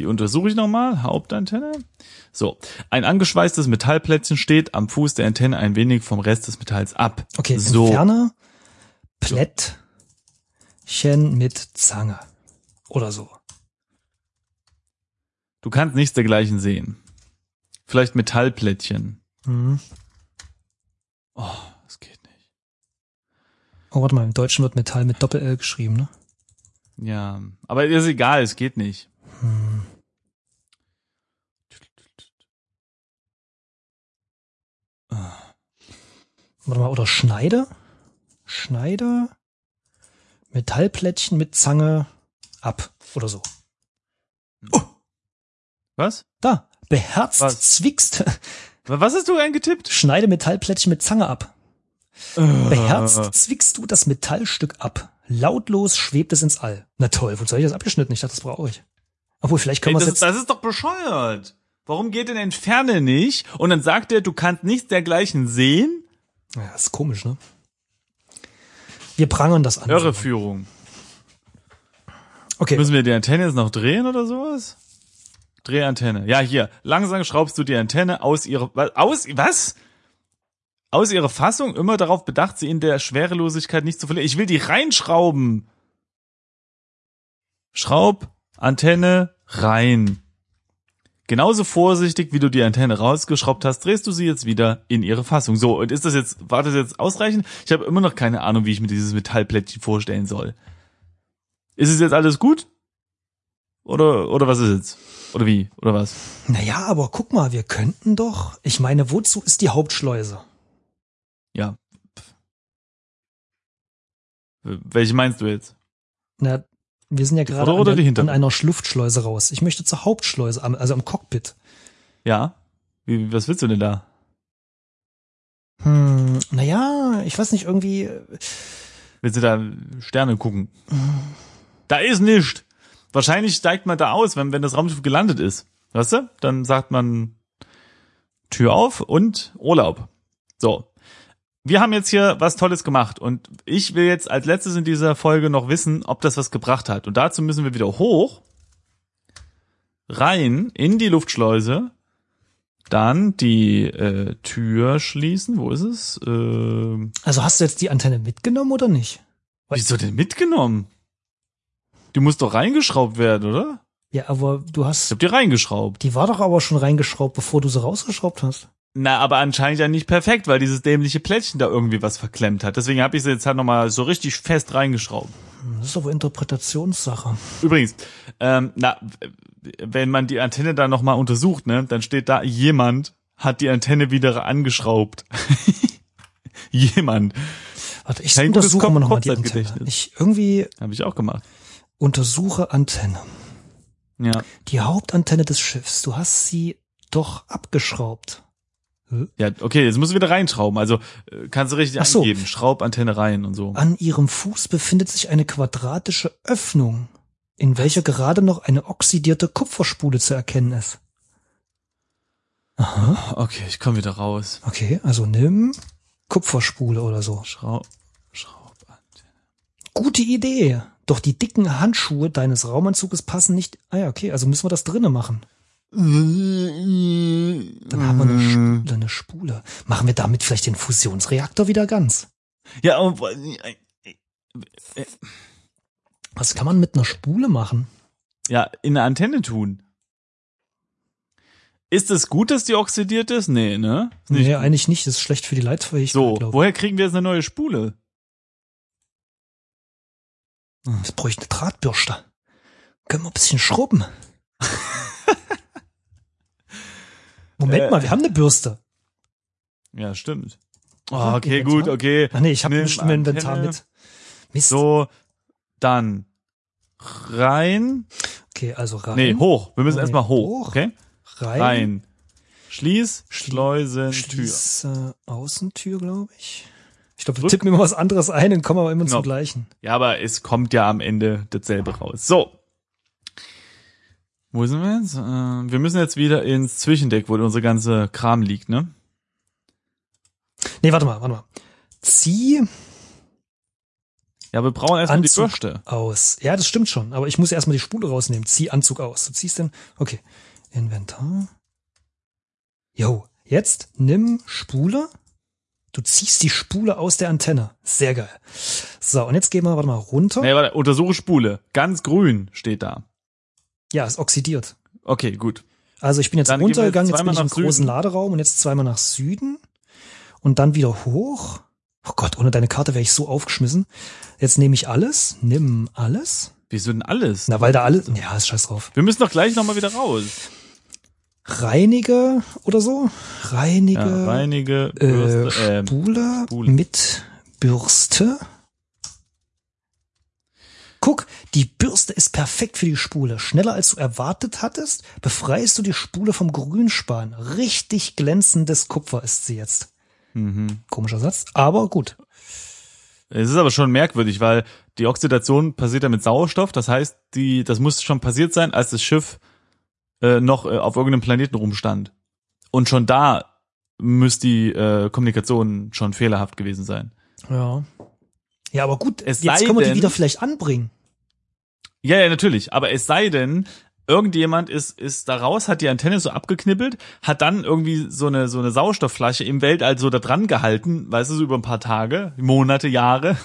Die untersuche ich nochmal. Hauptantenne. So, ein angeschweißtes Metallplättchen steht am Fuß der Antenne ein wenig vom Rest des Metalls ab. Okay, so. entferne Plättchen mit Zange. Oder so. Du kannst nichts dergleichen sehen. Vielleicht Metallplättchen. Mhm. Oh, das geht nicht. Oh, warte mal, im Deutschen wird Metall mit Doppel-L geschrieben, ne? Ja, aber ist egal, es geht nicht. Hm. Warte mal, oder Schneide? Schneide Metallplättchen mit Zange ab. Oder so. Was? Da. Beherzt Was? zwickst. Was hast du eingetippt? Schneide Metallplättchen mit Zange ab. Äh. Beherzt zwickst du das Metallstück ab. Lautlos schwebt es ins All. Na toll, wozu habe ich das abgeschnitten? Ich dachte, das brauche ich. Obwohl, vielleicht können wir jetzt. das ist doch bescheuert. Warum geht denn Entferne nicht? Und dann sagt er, du kannst nichts dergleichen sehen? Ja, das ist komisch, ne? Wir prangern das an. Irreführung. Okay. Müssen wir die Antenne jetzt noch drehen oder sowas? Drehantenne. Ja, hier. Langsam schraubst du die Antenne aus ihrer, aus, was? Aus ihrer Fassung immer darauf bedacht, sie in der Schwerelosigkeit nicht zu verlieren. Ich will die reinschrauben. Schraub, Antenne, rein. Genauso vorsichtig, wie du die Antenne rausgeschraubt hast, drehst du sie jetzt wieder in ihre Fassung. So, und ist das jetzt, war das jetzt ausreichend? Ich habe immer noch keine Ahnung, wie ich mir dieses Metallplättchen vorstellen soll. Ist es jetzt alles gut? Oder, oder was ist jetzt? Oder wie? Oder was? Naja, aber guck mal, wir könnten doch. Ich meine, wozu ist die Hauptschleuse? Ja. Welche meinst du jetzt? Na, wir sind ja gerade oder an, der- an einer Luftschleuse raus. Ich möchte zur Hauptschleuse, also am Cockpit. Ja? Wie, was willst du denn da? Hm, naja, ich weiß nicht, irgendwie. äh, Willst du da Sterne gucken? Da ist nichts. Wahrscheinlich steigt man da aus, wenn, wenn das Raumschiff gelandet ist. Weißt du? Dann sagt man Tür auf und Urlaub. So. Wir haben jetzt hier was Tolles gemacht und ich will jetzt als letztes in dieser Folge noch wissen, ob das was gebracht hat. Und dazu müssen wir wieder hoch, rein in die Luftschleuse, dann die äh, Tür schließen. Wo ist es? Ähm, Also hast du jetzt die Antenne mitgenommen oder nicht? Wieso denn mitgenommen? Die muss doch reingeschraubt werden, oder? Ja, aber du Ich hast. hab die reingeschraubt. Die war doch aber schon reingeschraubt, bevor du sie rausgeschraubt hast. Na, aber anscheinend ja nicht perfekt, weil dieses dämliche Plättchen da irgendwie was verklemmt hat. Deswegen habe ich sie jetzt halt nochmal so richtig fest reingeschraubt. Das ist aber Interpretationssache. Übrigens, ähm, na, wenn man die Antenne da nochmal untersucht, ne, dann steht da, jemand hat die Antenne wieder angeschraubt. (laughs) jemand. Warte, ich gutes untersuche mal nochmal die Antenne. Ich irgendwie Habe ich auch gemacht. untersuche Antenne. Ja. Die Hauptantenne des Schiffs. Du hast sie doch abgeschraubt. Ja, okay, jetzt musst du wieder reinschrauben. Also äh, kannst du richtig Ach so. eingeben. Schraubantenne rein und so. An ihrem Fuß befindet sich eine quadratische Öffnung, in welcher gerade noch eine oxidierte Kupferspule zu erkennen ist. Aha, Okay, ich komme wieder raus. okay, also nimm Kupferspule oder so. Schraub, Schraubantenne. Gute Idee. Doch die dicken Handschuhe deines Raumanzuges passen nicht. Ah ja, okay, also müssen wir das drinnen machen. Dann haben wir eine Spule, eine Spule. Machen wir damit vielleicht den Fusionsreaktor wieder ganz. Ja, und, Was kann man mit einer Spule machen? ja, in eine Antenne tun. Ist es gut, dass die oxidiert ist? Nee, ne? Ist Nee, eigentlich nicht. Das ist schlecht für die Leitfähigkeit, So, ich. woher kriegen wir jetzt eine neue Spule? Das bräuchte eine Drahtbürste. Können wir ein bisschen schrubben? (laughs) Moment Äh. mal, wir haben eine Bürste. Ja, stimmt. Oh, okay, gut, okay. Ach nee, ich habe nicht im Inventar mit. Mist. So, dann rein. Okay, also rein. Nee, hoch. Wir müssen Nee, erstmal hoch, hoch. okay? rein. Rein. Schließ, Schleusentür. Schließ, äh, Außentür, glaube ich. Ich glaube, wir Drück. tippen immer was anderes ein und kommen aber immer Genau. zum gleichen. Ja, aber es kommt ja am Ende dasselbe raus. So. Wo sind wir jetzt? Äh, wir müssen jetzt wieder ins Zwischendeck, wo unsere ganze Kram liegt, ne? Nee, warte mal, warte mal. Zieh Ja, wir brauchen erstmal die. Bürste. aus. Ja, das stimmt schon, aber ich muss erstmal die Spule rausnehmen. Zieh Anzug aus. Du ziehst den. Okay. Inventar. Jo, jetzt nimm Spule. Du ziehst die Spule aus der Antenne. Sehr geil. So, und jetzt gehen wir, warte mal, runter. Nee, warte, untersuche Spule. Ganz grün steht da. Ja, ist oxidiert. Okay, gut. Also ich bin jetzt Dann runtergegangen, jetzt jetzt bin ich im nach großen Süden. Laderaum und jetzt zweimal nach Süden und dann wieder hoch. Oh Gott, ohne deine Karte wäre ich so aufgeschmissen. Jetzt nehme ich alles, nimm alles. Wieso denn alles? Na, weil da alles, ja, ist scheiß drauf. Wir müssen doch gleich nochmal wieder raus. Reinige oder so. Reinige Ja, reinige äh, Bürste, ähm, Spule, Spule. mit Bürste. Guck, die Bürste ist perfekt für die Spule. Schneller als du erwartet hattest, befreist du die Spule vom Grünspan. Richtig glänzendes Kupfer ist sie jetzt. mhm. Komischer Satz, aber gut. Es ist aber schon merkwürdig, weil die Oxidation passiert ja mit Sauerstoff. Das heißt, die, das muss schon passiert sein, als das Schiff äh, noch äh, auf irgendeinem Planeten rumstand. Und schon da müsste die äh, Kommunikation schon fehlerhaft gewesen sein. Ja. Ja, aber gut, Es jetzt sei können wir die denn- wieder vielleicht anbringen. Ja, ja, natürlich. Aber es sei denn, irgendjemand ist, ist da raus, hat die Antenne so abgeknippelt, hat dann irgendwie so eine, so eine Sauerstoffflasche im Weltall so da dran gehalten, weißt du, so über ein paar Tage, Monate, Jahre.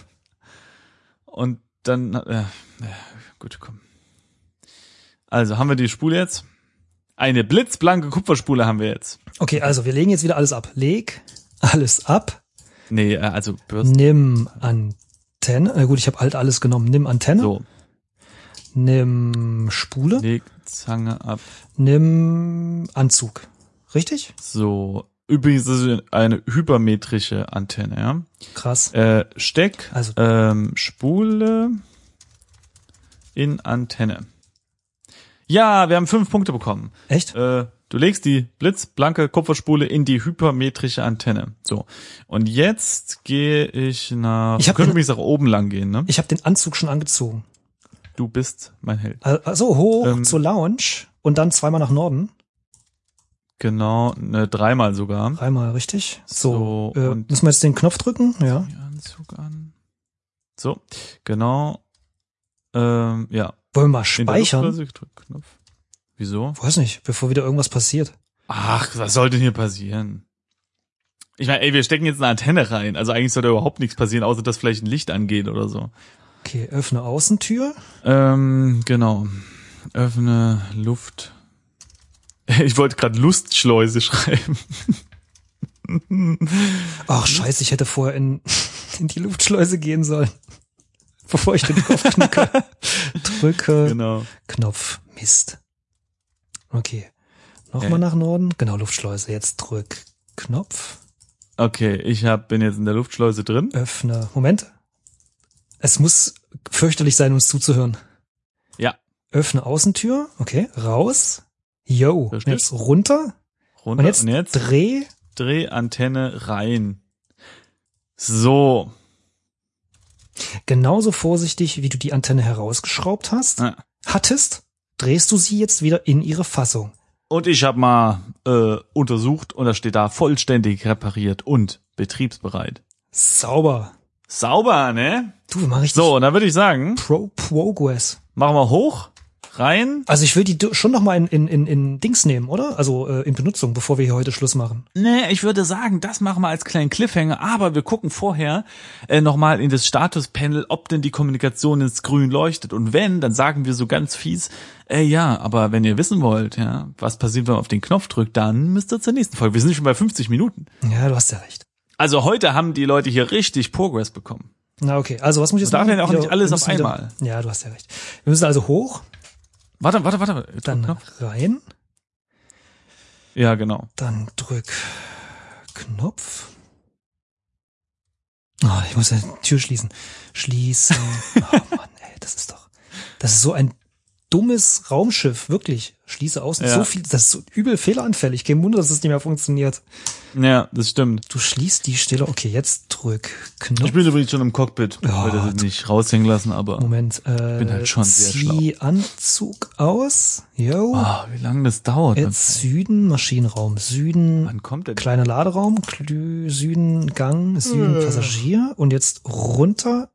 Und dann, äh, äh, gut, komm. Also, haben wir die Spule jetzt? Eine blitzblanke Kupferspule haben wir jetzt. Okay, also wir legen jetzt wieder alles ab. Leg alles ab. Nee, äh, also Bürsten. Nimm Antenne. Na gut, ich habe halt alles genommen. Nimm Antenne. So, Nimm Spule. leg Zange ab. Nimm Anzug. Richtig? So. Übrigens, ist eine hypermetrische Antenne, ja. Krass. Äh, Steck, Also- ähm, Spule in Antenne. Ja, wir haben fünf Punkte bekommen. Echt? Äh, du legst die blitzblanke Kupferspule in die hypermetrische Antenne. So. Und jetzt gehe ich nach. Ich könnte übrigens auch oben lang gehen, ne? Ich habe den Anzug schon angezogen. Du bist mein Held. Also hoch Ähm. zur Lounge und dann zweimal nach Norden. Genau, ne, dreimal sogar. Dreimal, richtig? So. So, äh, und- müssen wir jetzt den Knopf drücken? Ja. Anzug an. So, genau. Ähm, ja. Wollen wir mal speichern? Knopf. Wieso? Weiß nicht, bevor wieder irgendwas passiert. Ach, was soll denn hier passieren? Ich meine, ey, wir stecken jetzt eine Antenne rein. Also eigentlich soll da überhaupt nichts passieren, außer dass vielleicht ein Licht angeht oder so. Okay, öffne Außentür. Ähm, genau. Öffne Luft. (laughs) Ich wollte gerade Lustschleuse (laughs) schreiben. Ach scheiße, ich hätte vorher in, (laughs) in die Luftschleuse gehen sollen. Bevor ich den Knopf. Drücke. Genau. Knopf. Mist. Okay. Nochmal Okay. nach Norden. Genau, Luftschleuse. Jetzt drück Knopf. Okay, ich hab, bin jetzt in der Luftschleuse drin. Öffne. Moment. Es muss fürchterlich sein, uns zuzuhören. Ja. Öffne Außentür. Okay. Raus. Yo. Richtig. Jetzt runter. Runter. Und jetzt, Und jetzt dreh. Drehantenne rein. So. Genauso vorsichtig, wie du die Antenne herausgeschraubt hast, Ah. hattest, drehst du sie jetzt wieder in ihre Fassung. Und ich habe mal äh, untersucht und da steht da vollständig repariert und betriebsbereit. Sauber. Sauber, ne? Du, wir machen richtig So, und dann würde ich sagen, Pro Progress. machen wir hoch, rein. Also ich will die schon noch mal in, in, in, in Dings nehmen, oder? Also äh, in Benutzung, bevor wir hier heute Schluss machen. Nee, ich würde sagen, das machen wir als kleinen Cliffhanger, aber wir gucken vorher äh, nochmal in das Statuspanel, ob denn die Kommunikation ins Grün leuchtet. Und wenn, dann sagen wir so ganz fies, äh, ja, aber wenn ihr wissen wollt, ja, was passiert, wenn man auf den Knopf drückt, dann müsst ihr zur nächsten Folge. Wir sind schon bei 50 Minuten. Ja, du hast ja recht. Also heute haben die Leute hier richtig Progress bekommen. Na okay, also was muss ich jetzt Man darf machen? ja auch nicht alles auf müssen wieder- einmal. Ja, du hast ja recht. Wir müssen also hoch, Warte, warte, warte. dann Knopf. rein, Ja, genau. dann drück Knopf. Oh, ich muss ja die Tür schließen. Schließen. Oh (laughs) Mann, ey, das ist doch, das ist so ein dummes Raumschiff, wirklich. Schließe außen. Ja. So viel, das ist so übel fehleranfällig. Kein Wunder, dass es nicht mehr funktioniert. Ja, das stimmt. Du schließt die Stelle. Okay, jetzt drück Knopf. Ich bin übrigens schon im Cockpit. Ich Ja, wollte das nicht raushängen lassen, aber Moment. Äh, bin halt schon sehr zieh Anzug aus. Yo. Ah, wie lange das dauert. Jetzt Süden, Maschinenraum Süden, Wann kommt der? kleiner Laderaum, Süden Gang, Süden Äh. Passagier und jetzt runter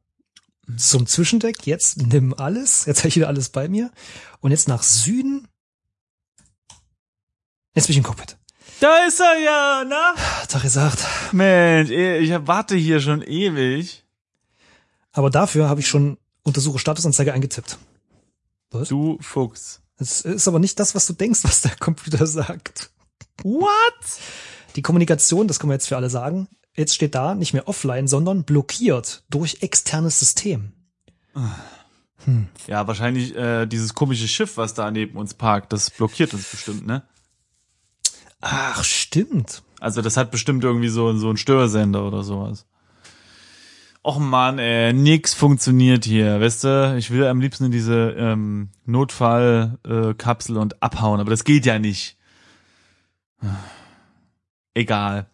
zum Zwischendeck. Jetzt nimm alles. Jetzt habe ich wieder alles bei mir. Und jetzt nach Süden. Jetzt bin ich im Cockpit. Da ist er ja, na? Tag gesagt. Mensch, eh, ich warte hier schon ewig. Aber dafür habe ich schon Untersuche Statusanzeige eingetippt. Was? Du Fuchs. Das ist aber nicht das, was du denkst, was der Computer (laughs) sagt. What? Die Kommunikation, das können wir jetzt für alle sagen, jetzt steht da nicht mehr offline, sondern blockiert durch externes System. Ja, wahrscheinlich äh, dieses komische Schiff, was da neben uns parkt, das blockiert uns bestimmt, ne? Ach, stimmt. Also das hat bestimmt irgendwie so, so einen Störsender oder sowas. Och man, ey, nix funktioniert hier, weißt du? Ich will am liebsten in diese ähm, Notfallkapsel äh, und abhauen, aber das geht ja nicht. Egal.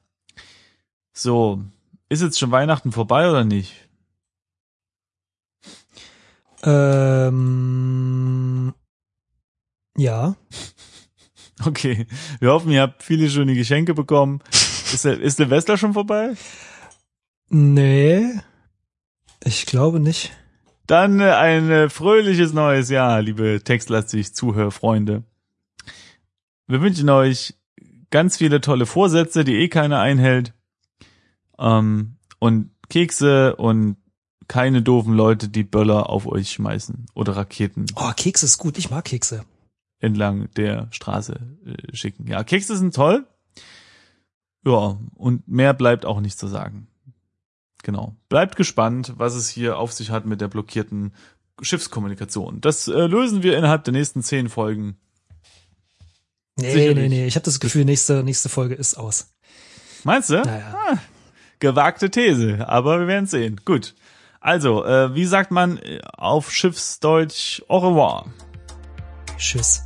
So, ist jetzt schon Weihnachten vorbei oder nicht? Ähm, ja. (laughs) Okay, wir hoffen, ihr habt viele schöne Geschenke bekommen. Ist, der, ist Silvester schon vorbei? Nee. Ich glaube nicht. Dann äh, ein äh, fröhliches neues Jahr, liebe textlastig Zuhörfreunde. Wir wünschen euch ganz viele tolle Vorsätze, die eh keiner einhält. Ähm, und Kekse und keine doofen Leute, die Böller auf euch schmeißen oder Raketen Oh, Kekse ist gut. Ich mag Kekse. entlang der Straße äh, schicken. Ja, Kekse sind toll. Ja, und mehr bleibt auch nicht zu sagen. Genau. Bleibt gespannt, was es hier auf sich hat mit der blockierten Schiffskommunikation. Das äh, lösen wir innerhalb der nächsten zehn Folgen. Nee, Sicherlich. nee, nee. Ich habe das Gefühl, nächste, nächste Folge ist aus. Meinst du? Naja. Gewagte These, aber wir werden sehen. Gut. Also, äh, wie sagt man auf Schiffsdeutsch au revoir? Tschüss.